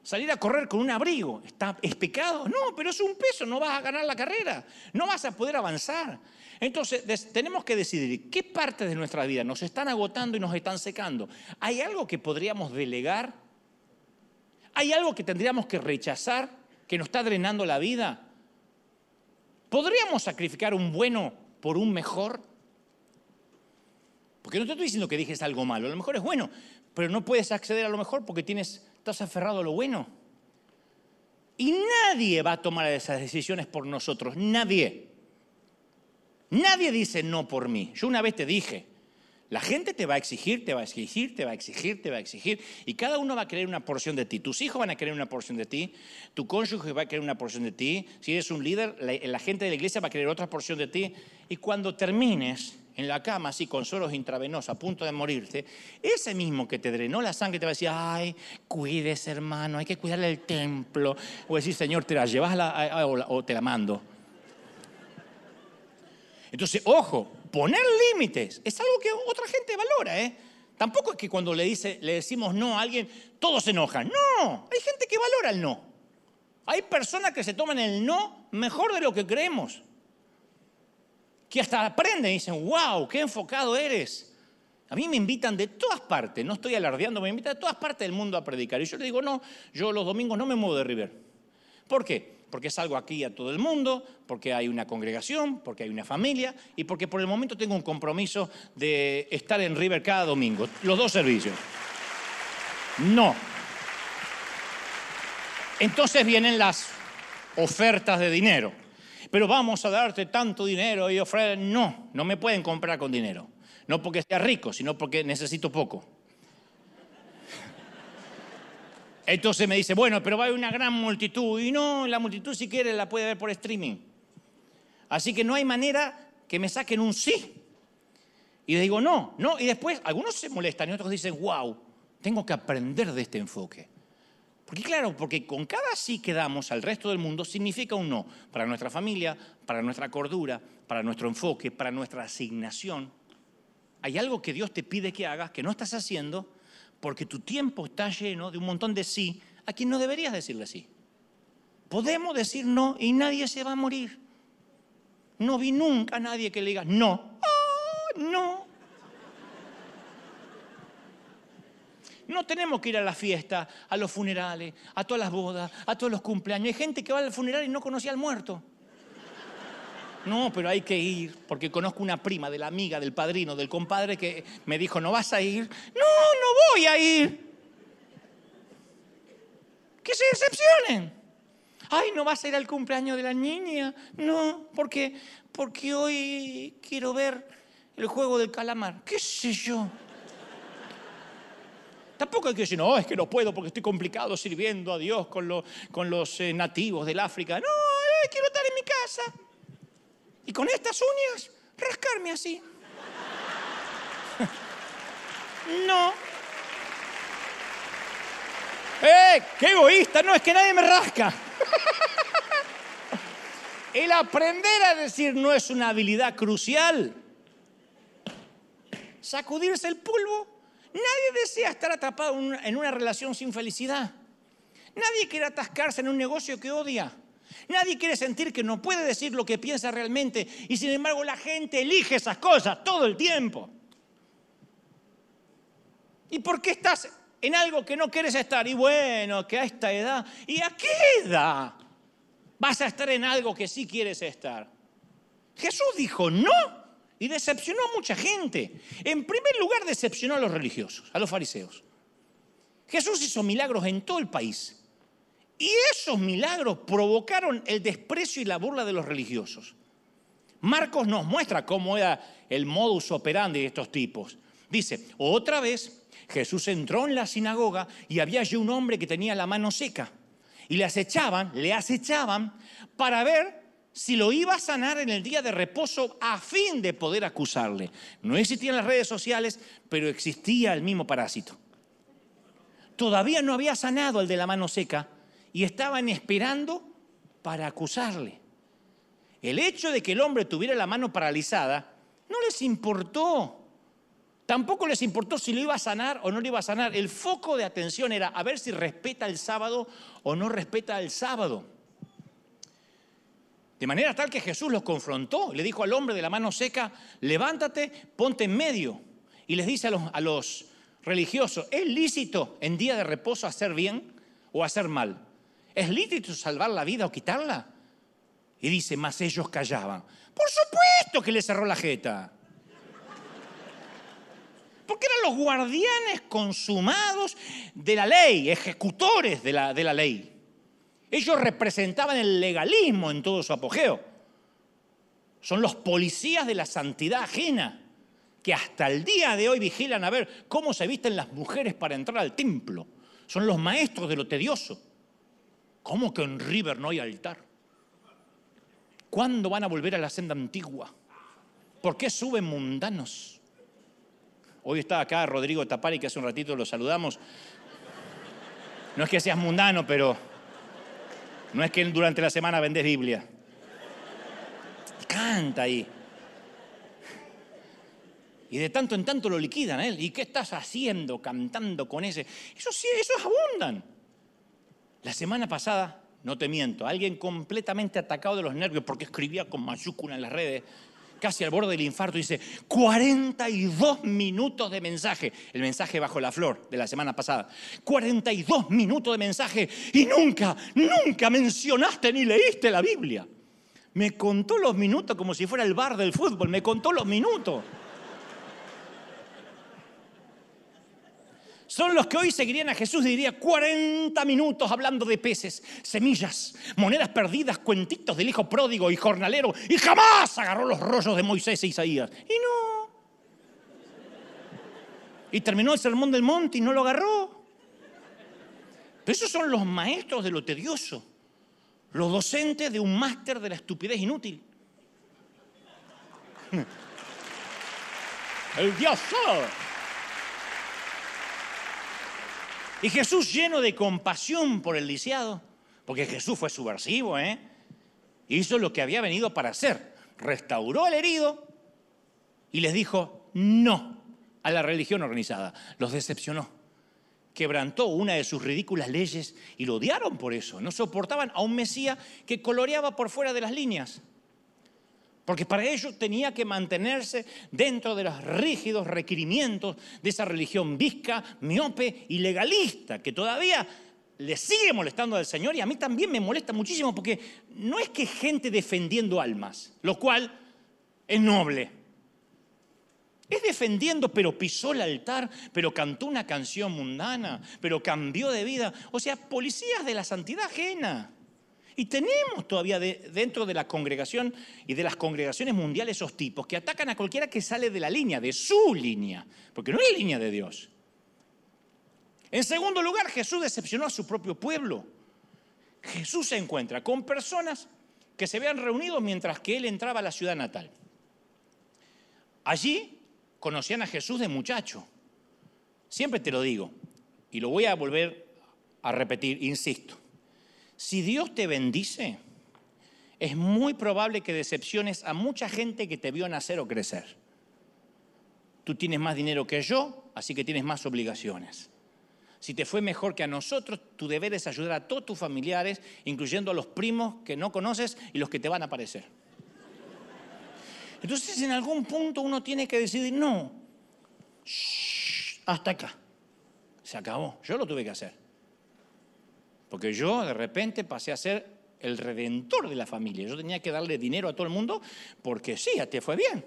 salir a correr con un abrigo. ¿Está, ¿Es pecado? No, pero es un peso, no vas a ganar la carrera, no vas a poder avanzar. Entonces tenemos que decidir qué partes de nuestra vida nos están agotando y nos están secando. ¿Hay algo que podríamos delegar? ¿Hay algo que tendríamos que rechazar que nos está drenando la vida? ¿Podríamos sacrificar un bueno por un mejor? Porque no te estoy diciendo que dejes algo malo, a lo mejor es bueno, pero no puedes acceder a lo mejor porque tienes, estás aferrado a lo bueno. Y nadie va a tomar esas decisiones por nosotros, nadie. Nadie dice no por mí. Yo una vez te dije, la gente te va a exigir, te va a exigir, te va a exigir, te va a exigir, y cada uno va a querer una porción de ti. Tus hijos van a querer una porción de ti, tu cónyuge va a querer una porción de ti, si eres un líder, la, gente de la iglesia va a querer otra porción de ti, y cuando termines en la cama así con sueros intravenosos a punto de morirte, ese mismo que te drenó la sangre te va a decir, ay, cuides hermano, hay que cuidarle el templo, o decir, Señor, te la llevas o te la mando. Entonces, ojo, poner límites es algo que otra gente valora, ¿eh? Tampoco es que cuando le, dice, le decimos no a alguien, todos se enojan. No, hay gente que valora el no. Hay personas que se toman el no mejor de lo que creemos. Que hasta aprenden y dicen, wow, qué enfocado eres. A mí me invitan de todas partes, no estoy alardeando, me invitan de todas partes del mundo a predicar. Y yo le digo, no, yo los domingos no me muevo de River. ¿Por qué? Porque salgo aquí a todo el mundo, porque hay una congregación, porque hay una familia y porque por el momento tengo un compromiso de estar en River cada domingo, los dos servicios. No. Entonces vienen las ofertas de dinero. Pero vamos a darte tanto dinero y ofrecer. No, no me pueden comprar con dinero. No porque sea rico, sino porque necesito poco. Entonces me dice, bueno, pero va a haber una gran multitud. Y no, la multitud si quiere la puede ver por streaming. Así que no hay manera que me saquen un sí. Y le digo, no, no. Y después algunos se molestan y otros dicen, wow, tengo que aprender de este enfoque. Porque claro, porque con cada sí que damos al resto del mundo significa un no para nuestra familia, para nuestra cordura, para nuestro enfoque, para nuestra asignación. Hay algo que Dios te pide que hagas que no estás haciendo porque tu tiempo está lleno de un montón de sí a quien no deberías decirle sí. Podemos decir no y nadie se va a morir. No vi nunca a nadie que le diga no. Oh, no. No tenemos que ir a la fiesta, a los funerales, a todas las bodas, a todos los cumpleaños. Hay gente que va al funeral y no conocía al muerto. No, pero hay que ir, porque conozco una prima de la amiga, del padrino, del compadre que me dijo, ¿no vas a ir? No, no voy a ir. Que se decepcionen. Ay, ¿no vas a ir al cumpleaños de la niña? No, porque, porque hoy quiero ver el juego del calamar. ¿Qué sé yo? Tampoco hay que decir, no, es que no puedo porque estoy complicado sirviendo a Dios con, con los eh, nativos del África. No, eh, quiero estar en mi casa. Y con estas uñas, rascarme así. no. ¡Eh! ¡Qué egoísta! No, es que nadie me rasca. El aprender a decir no es una habilidad crucial. Sacudirse el polvo Nadie desea estar atrapado en una relación sin felicidad. Nadie quiere atascarse en un negocio que odia. Nadie quiere sentir que no puede decir lo que piensa realmente y sin embargo la gente elige esas cosas todo el tiempo. ¿Y por qué estás en algo que no quieres estar? Y bueno, que a esta edad, ¿y a qué edad vas a estar en algo que sí quieres estar? Jesús dijo, no, y decepcionó a mucha gente. En primer lugar, decepcionó a los religiosos, a los fariseos. Jesús hizo milagros en todo el país. Y esos milagros provocaron el desprecio y la burla de los religiosos. Marcos nos muestra cómo era el modus operandi de estos tipos. Dice, otra vez Jesús entró en la sinagoga y había allí un hombre que tenía la mano seca. Y le acechaban, le acechaban para ver si lo iba a sanar en el día de reposo a fin de poder acusarle. No existían las redes sociales, pero existía el mismo parásito. Todavía no había sanado al de la mano seca y estaban esperando para acusarle. El hecho de que el hombre tuviera la mano paralizada no les importó. Tampoco les importó si lo iba a sanar o no lo iba a sanar. El foco de atención era a ver si respeta el sábado o no respeta el sábado. De manera tal que Jesús los confrontó, le dijo al hombre de la mano seca, levántate, ponte en medio. Y les dice a los, a los religiosos, ¿es lícito en día de reposo hacer bien o hacer mal? ¿Es lícito salvar la vida o quitarla? Y dice, más ellos callaban. Por supuesto que le cerró la jeta. Porque eran los guardianes consumados de la ley, ejecutores de la, de la ley. Ellos representaban el legalismo en todo su apogeo. Son los policías de la santidad ajena que hasta el día de hoy vigilan a ver cómo se visten las mujeres para entrar al templo. Son los maestros de lo tedioso. ¿Cómo que en River no hay altar? ¿Cuándo van a volver a la senda antigua? ¿Por qué suben mundanos? Hoy está acá Rodrigo Tapari, que hace un ratito lo saludamos. No es que seas mundano, pero no es que durante la semana vendes Biblia. Canta ahí. Y de tanto en tanto lo liquidan a él. ¿Y qué estás haciendo cantando con ese? Eso sí, esos abundan. La semana pasada, no te miento, alguien completamente atacado de los nervios porque escribía con mayúscula en las redes casi al borde del infarto, dice 42 minutos de mensaje, el mensaje bajo la flor de la semana pasada, 42 minutos de mensaje y nunca, nunca mencionaste ni leíste la Biblia. Me contó los minutos como si fuera el bar del fútbol, me contó los minutos. Son los que hoy seguirían a Jesús diría 40 minutos hablando de peces, semillas, monedas perdidas, cuentitos del hijo pródigo y jornalero y jamás agarró los rollos de Moisés e Isaías. Y no. Y terminó el sermón del monte y no lo agarró. Pero esos son los maestros de lo tedioso, los docentes de un máster de la estupidez inútil. El Dios Y Jesús lleno de compasión por el lisiado, porque Jesús fue subversivo, ¿eh? Hizo lo que había venido para hacer. Restauró al herido y les dijo no a la religión organizada. Los decepcionó. Quebrantó una de sus ridículas leyes y lo odiaron por eso. No soportaban a un Mesías que coloreaba por fuera de las líneas. Porque para ello tenía que mantenerse dentro de los rígidos requerimientos de esa religión visca, miope y legalista, que todavía le sigue molestando al Señor y a mí también me molesta muchísimo porque no es que gente defendiendo almas, lo cual es noble. Es defendiendo, pero pisó el altar, pero cantó una canción mundana, pero cambió de vida. O sea, policías de la santidad ajena. Y tenemos todavía dentro de la congregación y de las congregaciones mundiales esos tipos que atacan a cualquiera que sale de la línea, de su línea, porque no es línea de Dios. En segundo lugar, Jesús decepcionó a su propio pueblo. Jesús se encuentra con personas que se habían reunido mientras que él entraba a la ciudad natal. Allí conocían a Jesús de muchacho. Siempre te lo digo, y lo voy a volver a repetir, insisto. Si Dios te bendice, es muy probable que decepciones a mucha gente que te vio nacer o crecer. Tú tienes más dinero que yo, así que tienes más obligaciones. Si te fue mejor que a nosotros, tu deber es ayudar a todos tus familiares, incluyendo a los primos que no conoces y los que te van a aparecer. Entonces, en algún punto uno tiene que decidir, no, hasta acá. Se acabó. Yo lo tuve que hacer. Porque yo de repente pasé a ser el redentor de la familia. Yo tenía que darle dinero a todo el mundo porque sí, a ti fue bien.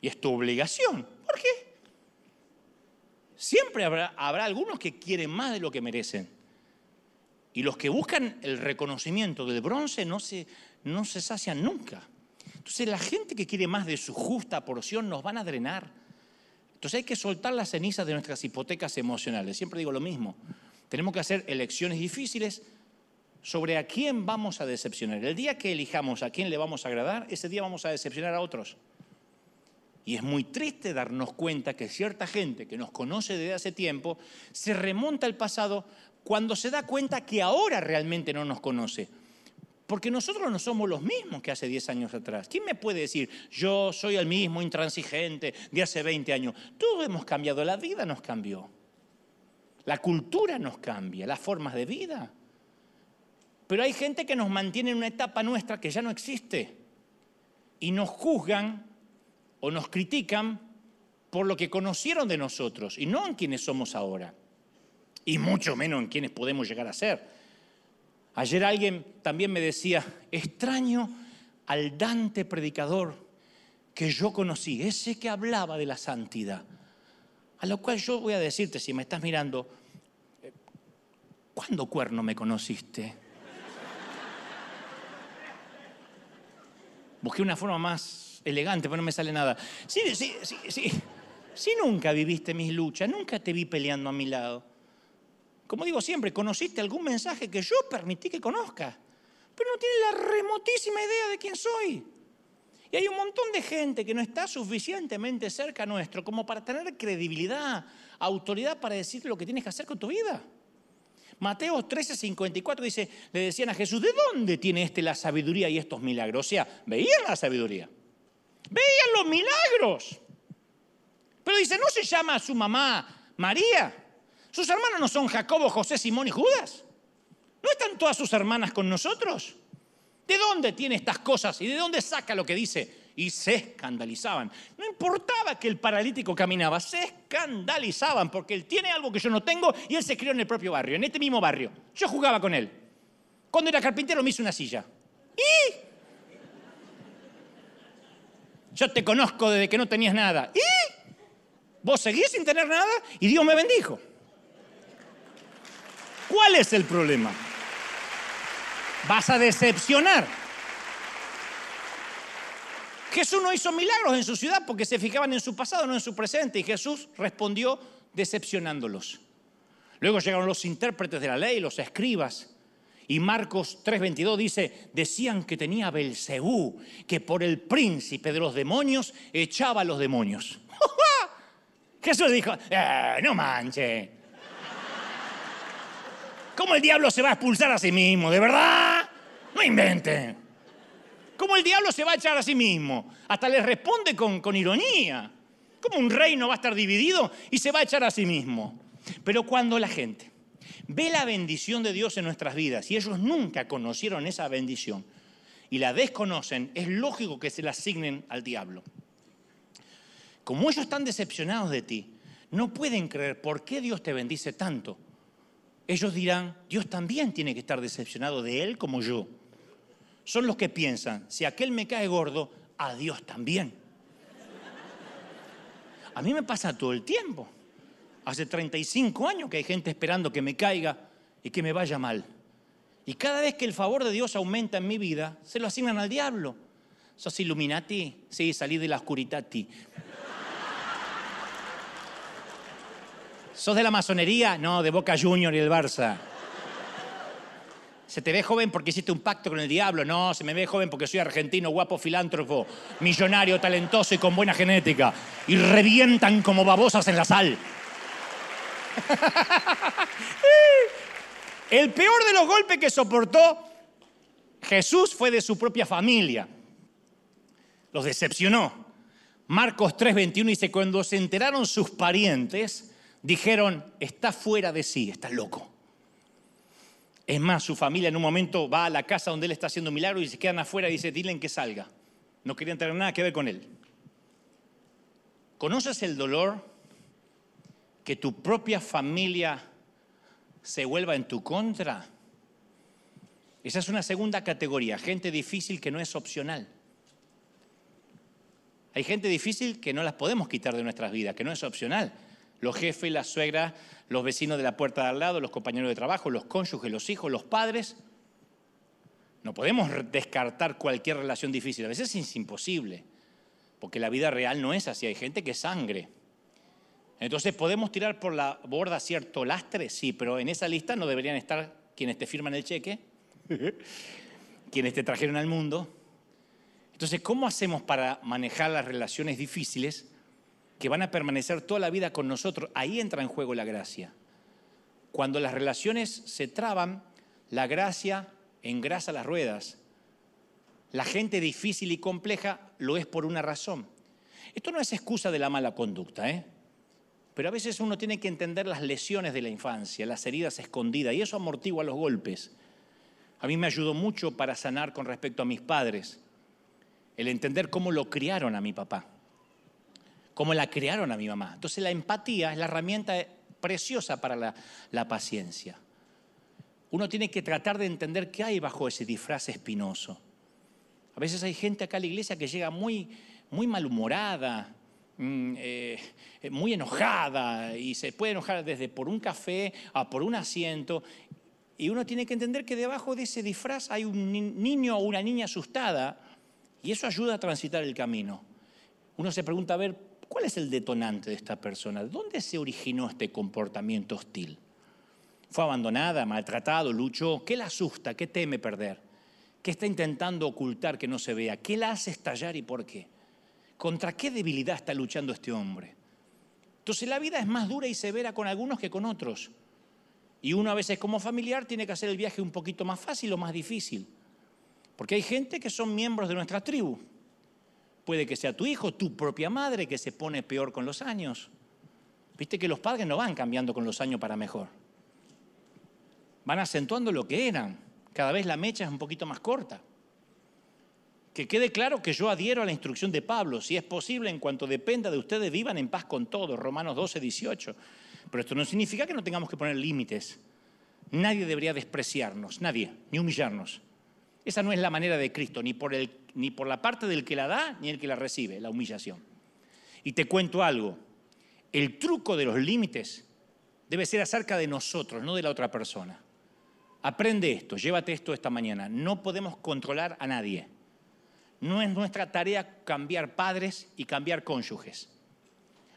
Y es tu obligación. ¿Por qué? Siempre habrá, algunos que quieren más de lo que merecen. Y los que buscan el reconocimiento del bronce no se, no se sacian nunca. Entonces la gente que quiere más de su justa porción nos van a drenar. Entonces hay que soltar las cenizas de nuestras hipotecas emocionales. Siempre digo lo mismo. Tenemos que hacer elecciones difíciles sobre a quién vamos a decepcionar. El día que elijamos a quién le vamos a agradar, ese día vamos a decepcionar a otros. Y es muy triste darnos cuenta que cierta gente que nos conoce desde hace tiempo se remonta al pasado cuando se da cuenta que ahora realmente no nos conoce. Porque nosotros no somos los mismos que hace 10 años atrás. ¿Quién me puede decir, yo soy el mismo intransigente de hace 20 años? Todos hemos cambiado, la vida nos cambió. La cultura nos cambia, las formas de vida. Pero hay gente que nos mantiene en una etapa nuestra que ya no existe y nos juzgan o nos critican por lo que conocieron de nosotros y no en quienes somos ahora. Y mucho menos en quienes podemos llegar a ser. Ayer alguien también me decía, extraño al Dante predicador que yo conocí, ese que hablaba de la santidad. A lo cual yo voy a decirte, si me estás mirando, eh, ¿cuándo cuerno me conociste? Busqué una forma más elegante, pero no me sale nada. Sí, sí, sí, sí. Si nunca viviste mis luchas, nunca te vi peleando a mi lado. Como digo siempre, conociste algún mensaje que yo permití que conozcas, pero no tienes la remotísima idea de quién soy. Hay un montón de gente que no está suficientemente cerca nuestro como para tener credibilidad, autoridad para decir lo que tienes que hacer con tu vida. Mateo 13, 54 dice, le decían a Jesús, ¿de dónde tiene este la sabiduría y estos milagros? O sea, veían la sabiduría, veían los milagros. Pero dice, ¿no se llama su mamá María? ¿Sus hermanos no son Jacobo, José, Simón y Judas? ¿No están todas sus hermanas con nosotros? ¿De dónde tiene estas cosas y de dónde saca lo que dice? Y se escandalizaban. No importaba que el paralítico caminaba, se escandalizaban porque él tiene algo que yo no tengo y él se crió en el propio barrio, en este mismo barrio. Yo jugaba con él. Cuando era carpintero me hizo una silla. ¿Y? Yo te conozco desde que no tenías nada. ¿Y? Vos seguís sin tener nada y Dios me bendijo. ¿Cuál es el problema? Vas a decepcionar. Jesús no hizo milagros en su ciudad porque se fijaban en su pasado, no en su presente, y Jesús respondió decepcionándolos. Luego llegaron los intérpretes de la ley, los escribas, y Marcos 3:22 dice, decían que tenía Belcebú, que por el príncipe de los demonios echaba a los demonios. Jesús dijo, eh, no manche. ¿Cómo el diablo se va a expulsar a sí mismo? ¿De verdad? No inventen. ¿Cómo el diablo se va a echar a sí mismo? Hasta les responde con, con ironía. ¿Cómo un reino va a estar dividido y se va a echar a sí mismo? Pero cuando la gente ve la bendición de Dios en nuestras vidas y ellos nunca conocieron esa bendición y la desconocen, es lógico que se la asignen al diablo. Como ellos están decepcionados de ti, no pueden creer por qué Dios te bendice tanto. Ellos dirán, Dios también tiene que estar decepcionado de Él como yo. Son los que piensan, si aquel me cae gordo, a Dios también. A mí me pasa todo el tiempo. Hace 35 años que hay gente esperando que me caiga y que me vaya mal. Y cada vez que el favor de Dios aumenta en mi vida, se lo asignan al diablo. ¿Sos Illuminati? Sí, salí de la oscuritati. ¿Sos de la masonería? No, de Boca Junior y el Barça. ¿Se te ve joven porque hiciste un pacto con el diablo? No, se me ve joven porque soy argentino, guapo, filántropo, millonario, talentoso y con buena genética. Y revientan como babosas en la sal. el peor de los golpes que soportó Jesús fue de su propia familia. Los decepcionó. Marcos 3:21 dice, cuando se enteraron sus parientes, dijeron, está fuera de sí, está loco. Es más, su familia en un momento va a la casa donde él está haciendo milagros y se quedan afuera y dice, dile que salga. No querían tener nada que ver con él. ¿Conoces el dolor que tu propia familia se vuelva en tu contra? Esa es una segunda categoría, gente difícil que no es opcional. Hay gente difícil que no las podemos quitar de nuestras vidas, que no es opcional los jefes, las suegras, los vecinos de la puerta de al lado, los compañeros de trabajo, los cónyuges, los hijos, los padres. No podemos descartar cualquier relación difícil. A veces es imposible, porque la vida real no es así. Hay gente que sangre. Entonces, ¿podemos tirar por la borda cierto lastre? Sí, pero en esa lista no deberían estar quienes te firman el cheque, quienes te trajeron al mundo. Entonces, ¿cómo hacemos para manejar las relaciones difíciles que van a permanecer toda la vida con nosotros, ahí entra en juego la gracia. Cuando las relaciones se traban, la gracia engrasa las ruedas. La gente difícil y compleja lo es por una razón. Esto no es excusa de la mala conducta, ¿eh? pero a veces uno tiene que entender las lesiones de la infancia, las heridas escondidas, y eso amortigua los golpes. A mí me ayudó mucho para sanar con respecto a mis padres, el entender cómo lo criaron a mi papá cómo la crearon a mi mamá. Entonces la empatía es la herramienta preciosa para la, paciencia. Uno tiene que tratar de entender qué hay bajo ese disfraz espinoso. A veces hay gente acá a la iglesia que llega muy, muy malhumorada, mm, eh, muy enojada y se puede enojar desde por un café a por un asiento. Y uno tiene que entender que debajo de ese disfraz hay un niño o una niña asustada y eso ayuda a transitar el camino. Uno se pregunta, a ver, ¿Cuál es el detonante de esta persona? ¿Dónde se originó este comportamiento hostil? ¿Fue abandonada, maltratado, luchó? ¿Qué la asusta? ¿Qué teme perder? ¿Qué está intentando ocultar que no se vea? ¿Qué la hace estallar y por qué? ¿Contra qué debilidad está luchando este hombre? Entonces la vida es más dura y severa con algunos que con otros. Y uno a veces como familiar tiene que hacer el viaje un poquito más fácil o más difícil. Porque hay gente que son miembros de nuestra tribu. Puede que sea tu hijo, tu propia madre que se pone peor con los años. Viste que los padres no van cambiando con los años para mejor. Van acentuando lo que eran. Cada vez la mecha es un poquito más corta. Que quede claro que yo adhiero a la instrucción de Pablo. Si es posible, en cuanto dependa de ustedes, vivan en paz con todos. Romanos 12, 18. Pero esto no significa que no tengamos que poner límites. Nadie debería despreciarnos, nadie, ni humillarnos. Esa no es la manera de Cristo, ni por, el, ni por la parte del que la da, ni el que la recibe, la humillación. Y te cuento algo, el truco de los límites debe ser acerca de nosotros, no de la otra persona. Aprende esto, llévate esto esta mañana. No podemos controlar a nadie. No es nuestra tarea cambiar padres y cambiar cónyuges.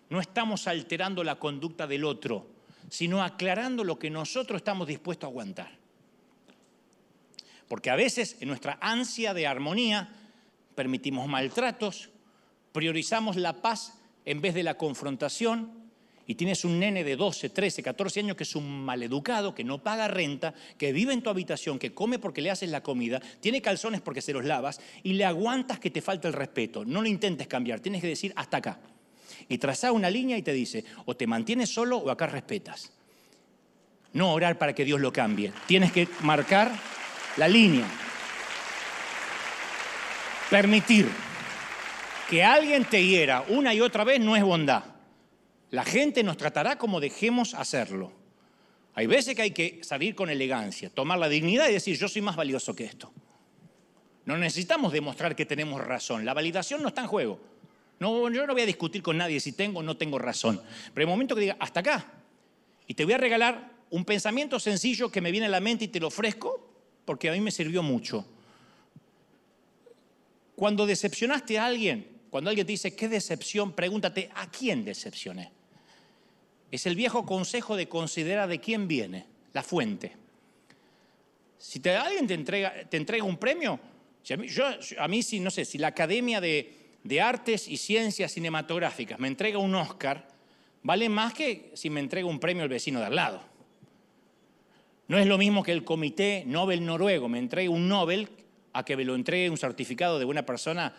No estamos alterando la conducta del otro, sino aclarando lo que nosotros estamos dispuestos a aguantar. Porque a veces en nuestra ansia de armonía permitimos maltratos, priorizamos la paz en vez de la confrontación y tienes un nene de 12, 13, 14 años que es un maleducado, que no paga renta, que vive en tu habitación, que come porque le haces la comida, tiene calzones porque se los lavas y le aguantas que te falta el respeto. No lo intentes cambiar, tienes que decir hasta acá. Y traza una línea y te dice, o te mantienes solo o acá respetas. No orar para que Dios lo cambie. Tienes que marcar la línea. Permitir que alguien te hiera una y otra vez no es bondad. La gente nos tratará como dejemos hacerlo. Hay veces que hay que salir con elegancia, tomar la dignidad y decir yo soy más valioso que esto. No necesitamos demostrar que tenemos razón. La validación no está en juego. No, yo no voy a discutir con nadie si tengo o no tengo razón. Pero el momento que diga, hasta acá, y te voy a regalar un pensamiento sencillo que me viene a la mente y te lo ofrezco, porque a mí me sirvió mucho. Cuando decepcionaste a alguien, cuando alguien te dice, qué decepción, pregúntate, ¿a quién decepcioné? Es el viejo consejo de considerar de quién viene, la fuente. Si te, alguien te entrega, te entrega un premio, a mí, yo, a mí si, no sé, si la Academia de, de Artes y Ciencias Cinematográficas me entrega un Oscar, vale más que si me entrega un premio el vecino de al lado. No es lo mismo que el Comité Nobel noruego me entregue un Nobel a que me lo entregue un certificado de una persona,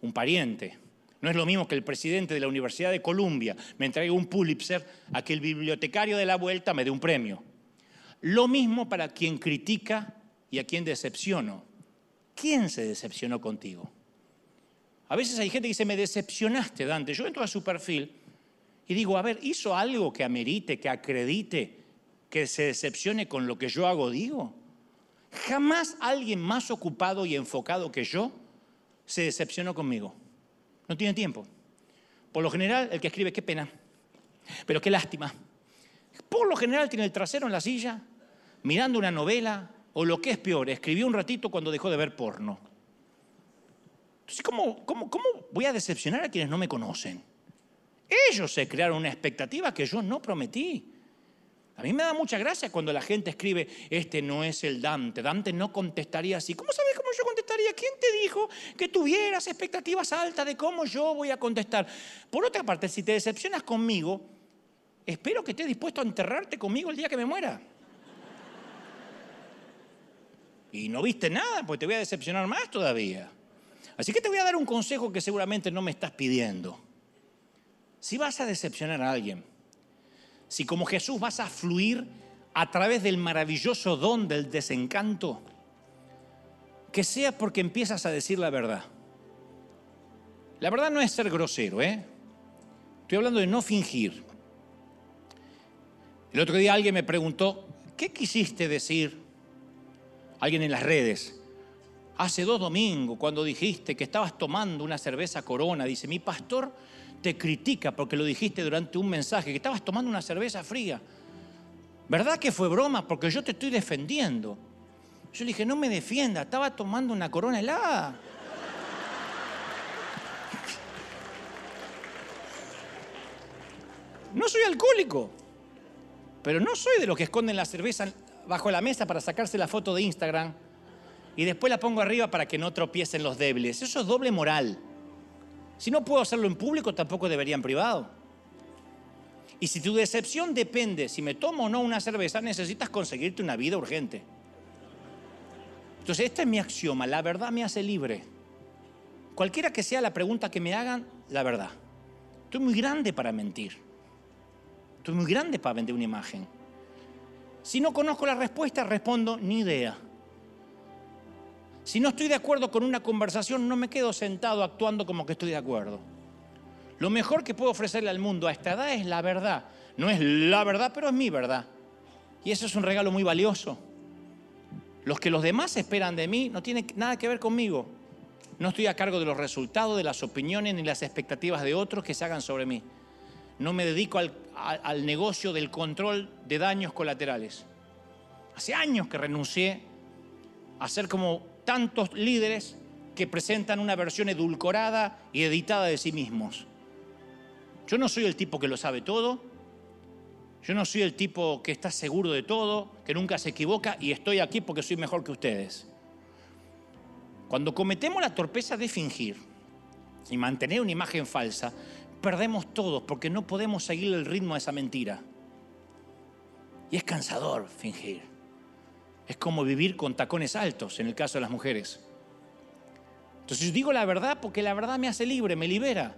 un pariente. No es lo mismo que el presidente de la Universidad de Columbia me entregue un Pulitzer a que el bibliotecario de la vuelta me dé un premio. Lo mismo para quien critica y a quien decepciono. ¿Quién se decepcionó contigo? A veces hay gente que dice, me decepcionaste, Dante. Yo entro a su perfil y digo, a ver, ¿hizo algo que amerite, que acredite, que se decepcione con lo que yo hago, digo? Jamás alguien más ocupado y enfocado que yo se decepcionó conmigo. No tiene tiempo. Por lo general, el que escribe, qué pena, pero qué lástima. Por lo general tiene el trasero en la silla, mirando una novela, o lo que es peor, escribió un ratito cuando dejó de ver porno. Entonces, ¿cómo, cómo, cómo voy a decepcionar a quienes no me conocen? Ellos se crearon una expectativa que yo no prometí. A mí me da mucha gracia cuando la gente escribe, este no es el Dante, Dante no contestaría así. ¿Cómo sabes cómo yo contestaría? ¿Quién te dijo que tuvieras expectativas altas de cómo yo voy a contestar? Por otra parte, si te decepcionas conmigo, espero que estés dispuesto a enterrarte conmigo el día que me muera. Y no viste nada, pues te voy a decepcionar más todavía. Así que te voy a dar un consejo que seguramente no me estás pidiendo. Si vas a decepcionar a alguien, si como Jesús vas a fluir a través del maravilloso don del desencanto, que sea porque empiezas a decir la verdad. La verdad no es ser grosero, ¿eh? Estoy hablando de no fingir. El otro día alguien me preguntó, ¿qué quisiste decir? Alguien en las redes. Hace dos domingos, cuando dijiste que estabas tomando una cerveza corona, dice, mi pastor te critica porque lo dijiste durante un mensaje, que estabas tomando una cerveza fría. ¿Verdad que fue broma? Porque yo te estoy defendiendo. Yo le dije, no me defienda, estaba tomando una corona helada. No soy alcohólico, pero no soy de los que esconden la cerveza bajo la mesa para sacarse la foto de Instagram y después la pongo arriba para que no tropiecen los débiles. Eso es doble moral. Si no puedo hacerlo en público, tampoco debería en privado. Y si tu decepción depende si me tomo o no una cerveza, necesitas conseguirte una vida urgente. Entonces, este es mi axioma, la verdad me hace libre. Cualquiera que sea la pregunta que me hagan, la verdad. Estoy muy grande para mentir. Estoy muy grande para vender una imagen. Si no conozco la respuesta, respondo, ni idea. Si no estoy de acuerdo con una conversación, no me quedo sentado actuando como que estoy de acuerdo. Lo mejor que puedo ofrecerle al mundo a esta edad es la verdad. No es la verdad, pero es mi verdad. Y eso es un regalo muy valioso. Los que los demás esperan de mí no tienen nada que ver conmigo. No estoy a cargo de los resultados, de las opiniones ni las expectativas de otros que se hagan sobre mí. No me dedico al, al negocio del control de daños colaterales. Hace años que renuncié a ser como tantos líderes que presentan una versión edulcorada y editada de sí mismos. Yo no soy el tipo que lo sabe todo, yo no soy el tipo que está seguro de todo, que nunca se equivoca y estoy aquí porque soy mejor que ustedes. Cuando cometemos la torpeza de fingir y mantener una imagen falsa, perdemos todos porque no podemos seguir el ritmo de esa mentira. Y es cansador fingir. Es como vivir con tacones altos en el caso de las mujeres. Entonces yo digo la verdad porque la verdad me hace libre, me libera.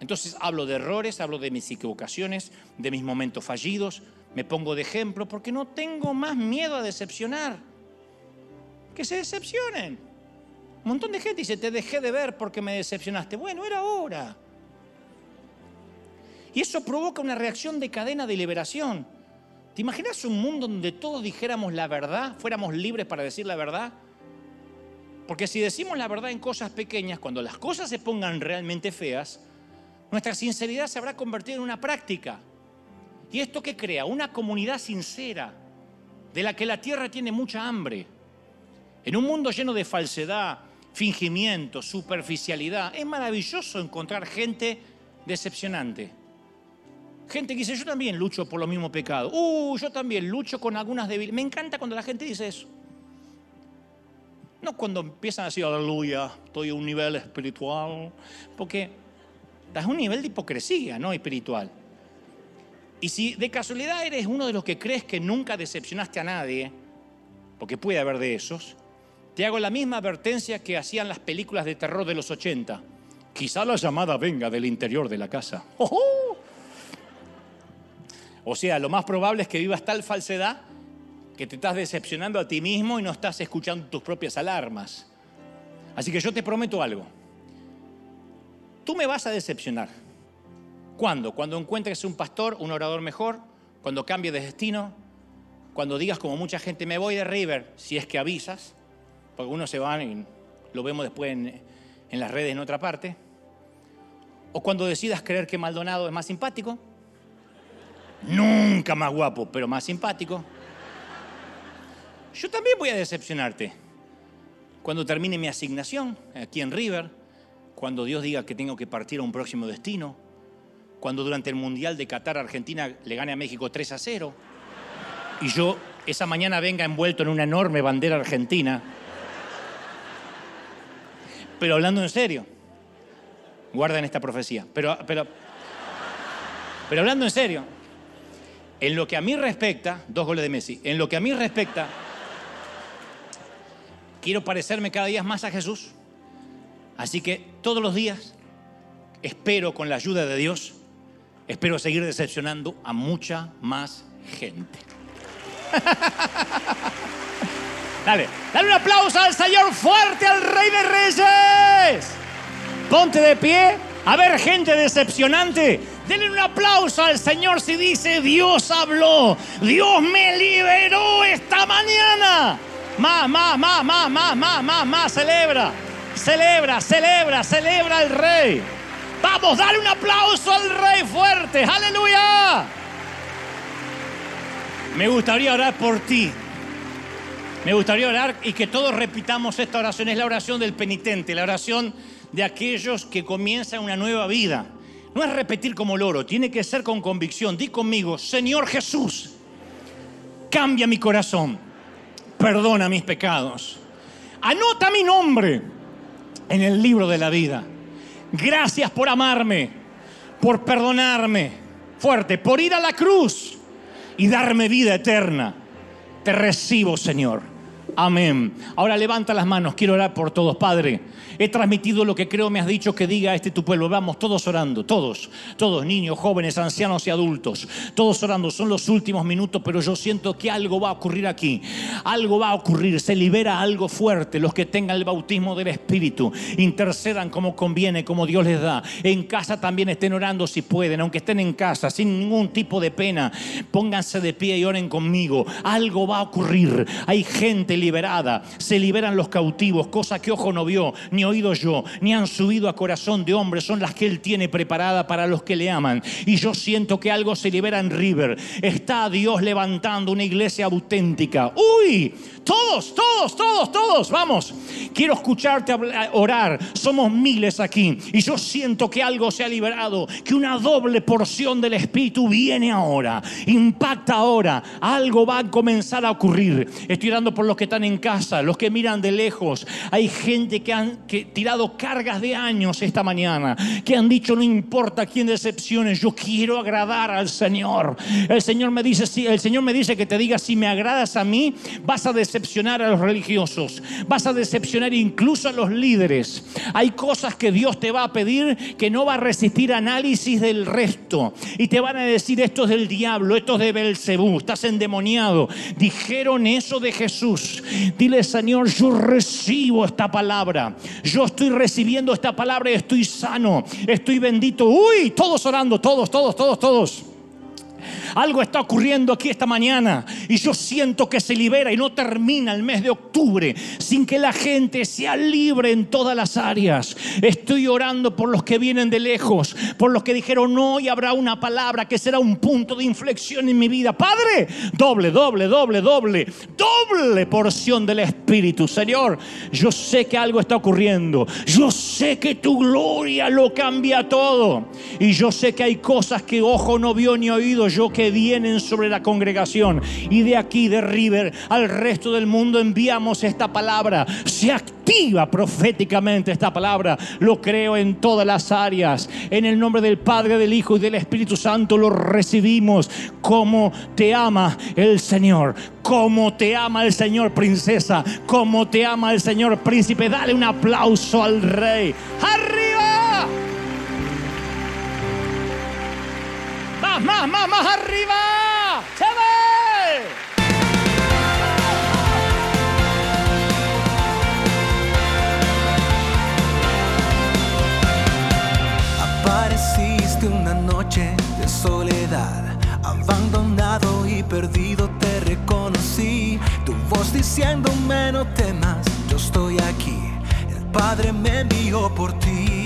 Entonces hablo de errores, hablo de mis equivocaciones, de mis momentos fallidos, me pongo de ejemplo porque no tengo más miedo a decepcionar. Que se decepcionen. Un montón de gente dice, te dejé de ver porque me decepcionaste. Bueno, era hora. Y eso provoca una reacción de cadena de liberación. ¿Te imaginas un mundo donde todos dijéramos la verdad, fuéramos libres para decir la verdad? Porque si decimos la verdad en cosas pequeñas, cuando las cosas se pongan realmente feas, nuestra sinceridad se habrá convertido en una práctica. ¿Y esto qué crea? Una comunidad sincera, de la que la tierra tiene mucha hambre. En un mundo lleno de falsedad, fingimiento, superficialidad, es maravilloso encontrar gente decepcionante. Gente que dice, yo también lucho por los mismos pecados. Uh, yo también lucho con algunas debilidades. Me encanta cuando la gente dice eso. No cuando empiezan a decir, aleluya, estoy a un nivel espiritual. Porque es un nivel de hipocresía, no espiritual. Y si de casualidad eres uno de los que crees que nunca decepcionaste a nadie, porque puede haber de esos, te hago la misma advertencia que hacían las películas de terror de los 80. Quizá la llamada venga del interior de la casa. O sea, lo más probable es que vivas tal falsedad que te estás decepcionando a ti mismo y no estás escuchando tus propias alarmas. Así que yo te prometo algo. Tú me vas a decepcionar. ¿Cuándo? Cuando encuentres un pastor, un orador mejor, cuando cambie de destino, cuando digas como mucha gente, me voy de River, si es que avisas, porque uno se van y lo vemos después en, en las redes en otra parte, o cuando decidas creer que Maldonado es más simpático, nunca más guapo, pero más simpático, yo también voy a decepcionarte. Cuando termine mi asignación aquí en River, cuando Dios diga que tengo que partir a un próximo destino, cuando durante el Mundial de Qatar Argentina le gane a México 3 a 0, y yo esa mañana venga envuelto en una enorme bandera argentina, pero hablando en serio, guarden esta profecía, pero, pero, pero hablando en serio, en lo que a mí respecta, dos goles de Messi, en lo que a mí respecta, quiero parecerme cada día más a Jesús. Así que todos los días espero con la ayuda de Dios, espero seguir decepcionando a mucha más gente. dale, dale un aplauso al Señor fuerte, al Rey de Reyes. Ponte de pie. A ver, gente decepcionante. Denle un aplauso al Señor si dice, Dios habló, Dios me liberó esta mañana. Más, más, más, más, más, más, más, más, celebra. Celebra, celebra, celebra al rey. Vamos, dale un aplauso al rey fuerte. Aleluya. Me gustaría orar por ti. Me gustaría orar y que todos repitamos esta oración. Es la oración del penitente, la oración de aquellos que comienzan una nueva vida. No es repetir como loro, tiene que ser con convicción. Di conmigo, Señor Jesús, cambia mi corazón, perdona mis pecados. Anota mi nombre en el libro de la vida. Gracias por amarme, por perdonarme, fuerte, por ir a la cruz y darme vida eterna. Te recibo, Señor. Amén. Ahora levanta las manos, quiero orar por todos, Padre. He transmitido lo que creo me has dicho que diga este tu pueblo. Vamos, todos orando, todos, todos, niños, jóvenes, ancianos y adultos. Todos orando, son los últimos minutos, pero yo siento que algo va a ocurrir aquí. Algo va a ocurrir, se libera algo fuerte. Los que tengan el bautismo del Espíritu, intercedan como conviene, como Dios les da. En casa también estén orando si pueden, aunque estén en casa, sin ningún tipo de pena. Pónganse de pie y oren conmigo. Algo va a ocurrir. Hay gente liberada, se liberan los cautivos, cosa que ojo no vio, ni oído yo, ni han subido a corazón de hombre, son las que Él tiene preparada para los que le aman. Y yo siento que algo se libera en River. Está Dios levantando una iglesia auténtica. ¡Uy! Todos, todos, todos, todos, vamos. Quiero escucharte orar. Somos miles aquí. Y yo siento que algo se ha liberado, que una doble porción del Espíritu viene ahora. Impacta ahora. Algo va a comenzar a ocurrir. Estoy orando por los que están en casa, los que miran de lejos. Hay gente que han tirado cargas de años esta mañana, que han dicho, no importa quién decepcione, yo quiero agradar al Señor. El Señor me dice, si, el Señor me dice que te diga, si me agradas a mí, vas a decepcionar a los religiosos, vas a decepcionar incluso a los líderes. Hay cosas que Dios te va a pedir que no va a resistir análisis del resto. Y te van a decir, esto es del diablo, esto es de Belcebú, estás endemoniado. Dijeron eso de Jesús. Dile, Señor, yo recibo esta palabra. Yo estoy recibiendo esta palabra y estoy sano, estoy bendito. Uy, todos orando, todos, todos, todos, todos. Algo está ocurriendo aquí esta mañana y yo siento que se libera y no termina el mes de octubre sin que la gente sea libre en todas las áreas. Estoy orando por los que vienen de lejos, por los que dijeron hoy habrá una palabra que será un punto de inflexión en mi vida. Padre, doble, doble, doble, doble, doble porción del Espíritu. Señor, yo sé que algo está ocurriendo. Yo sé que tu gloria lo cambia todo. Y yo sé que hay cosas que ojo no vio ni oído yo que vienen sobre la congregación. Y de aquí, de River, al resto del mundo enviamos esta palabra. Se activa proféticamente esta palabra. Lo creo en todas las áreas. En el nombre del Padre, del Hijo y del Espíritu Santo lo recibimos. Como te ama el Señor. Como te ama el Señor, princesa. Como te ama el Señor, príncipe. Dale un aplauso al Rey. ¡Arriba! Más, más, más, arriba. ¡Se Apareciste una noche de soledad, abandonado y perdido te reconocí. Tu voz diciéndome no temas, yo estoy aquí. El Padre me envió por ti.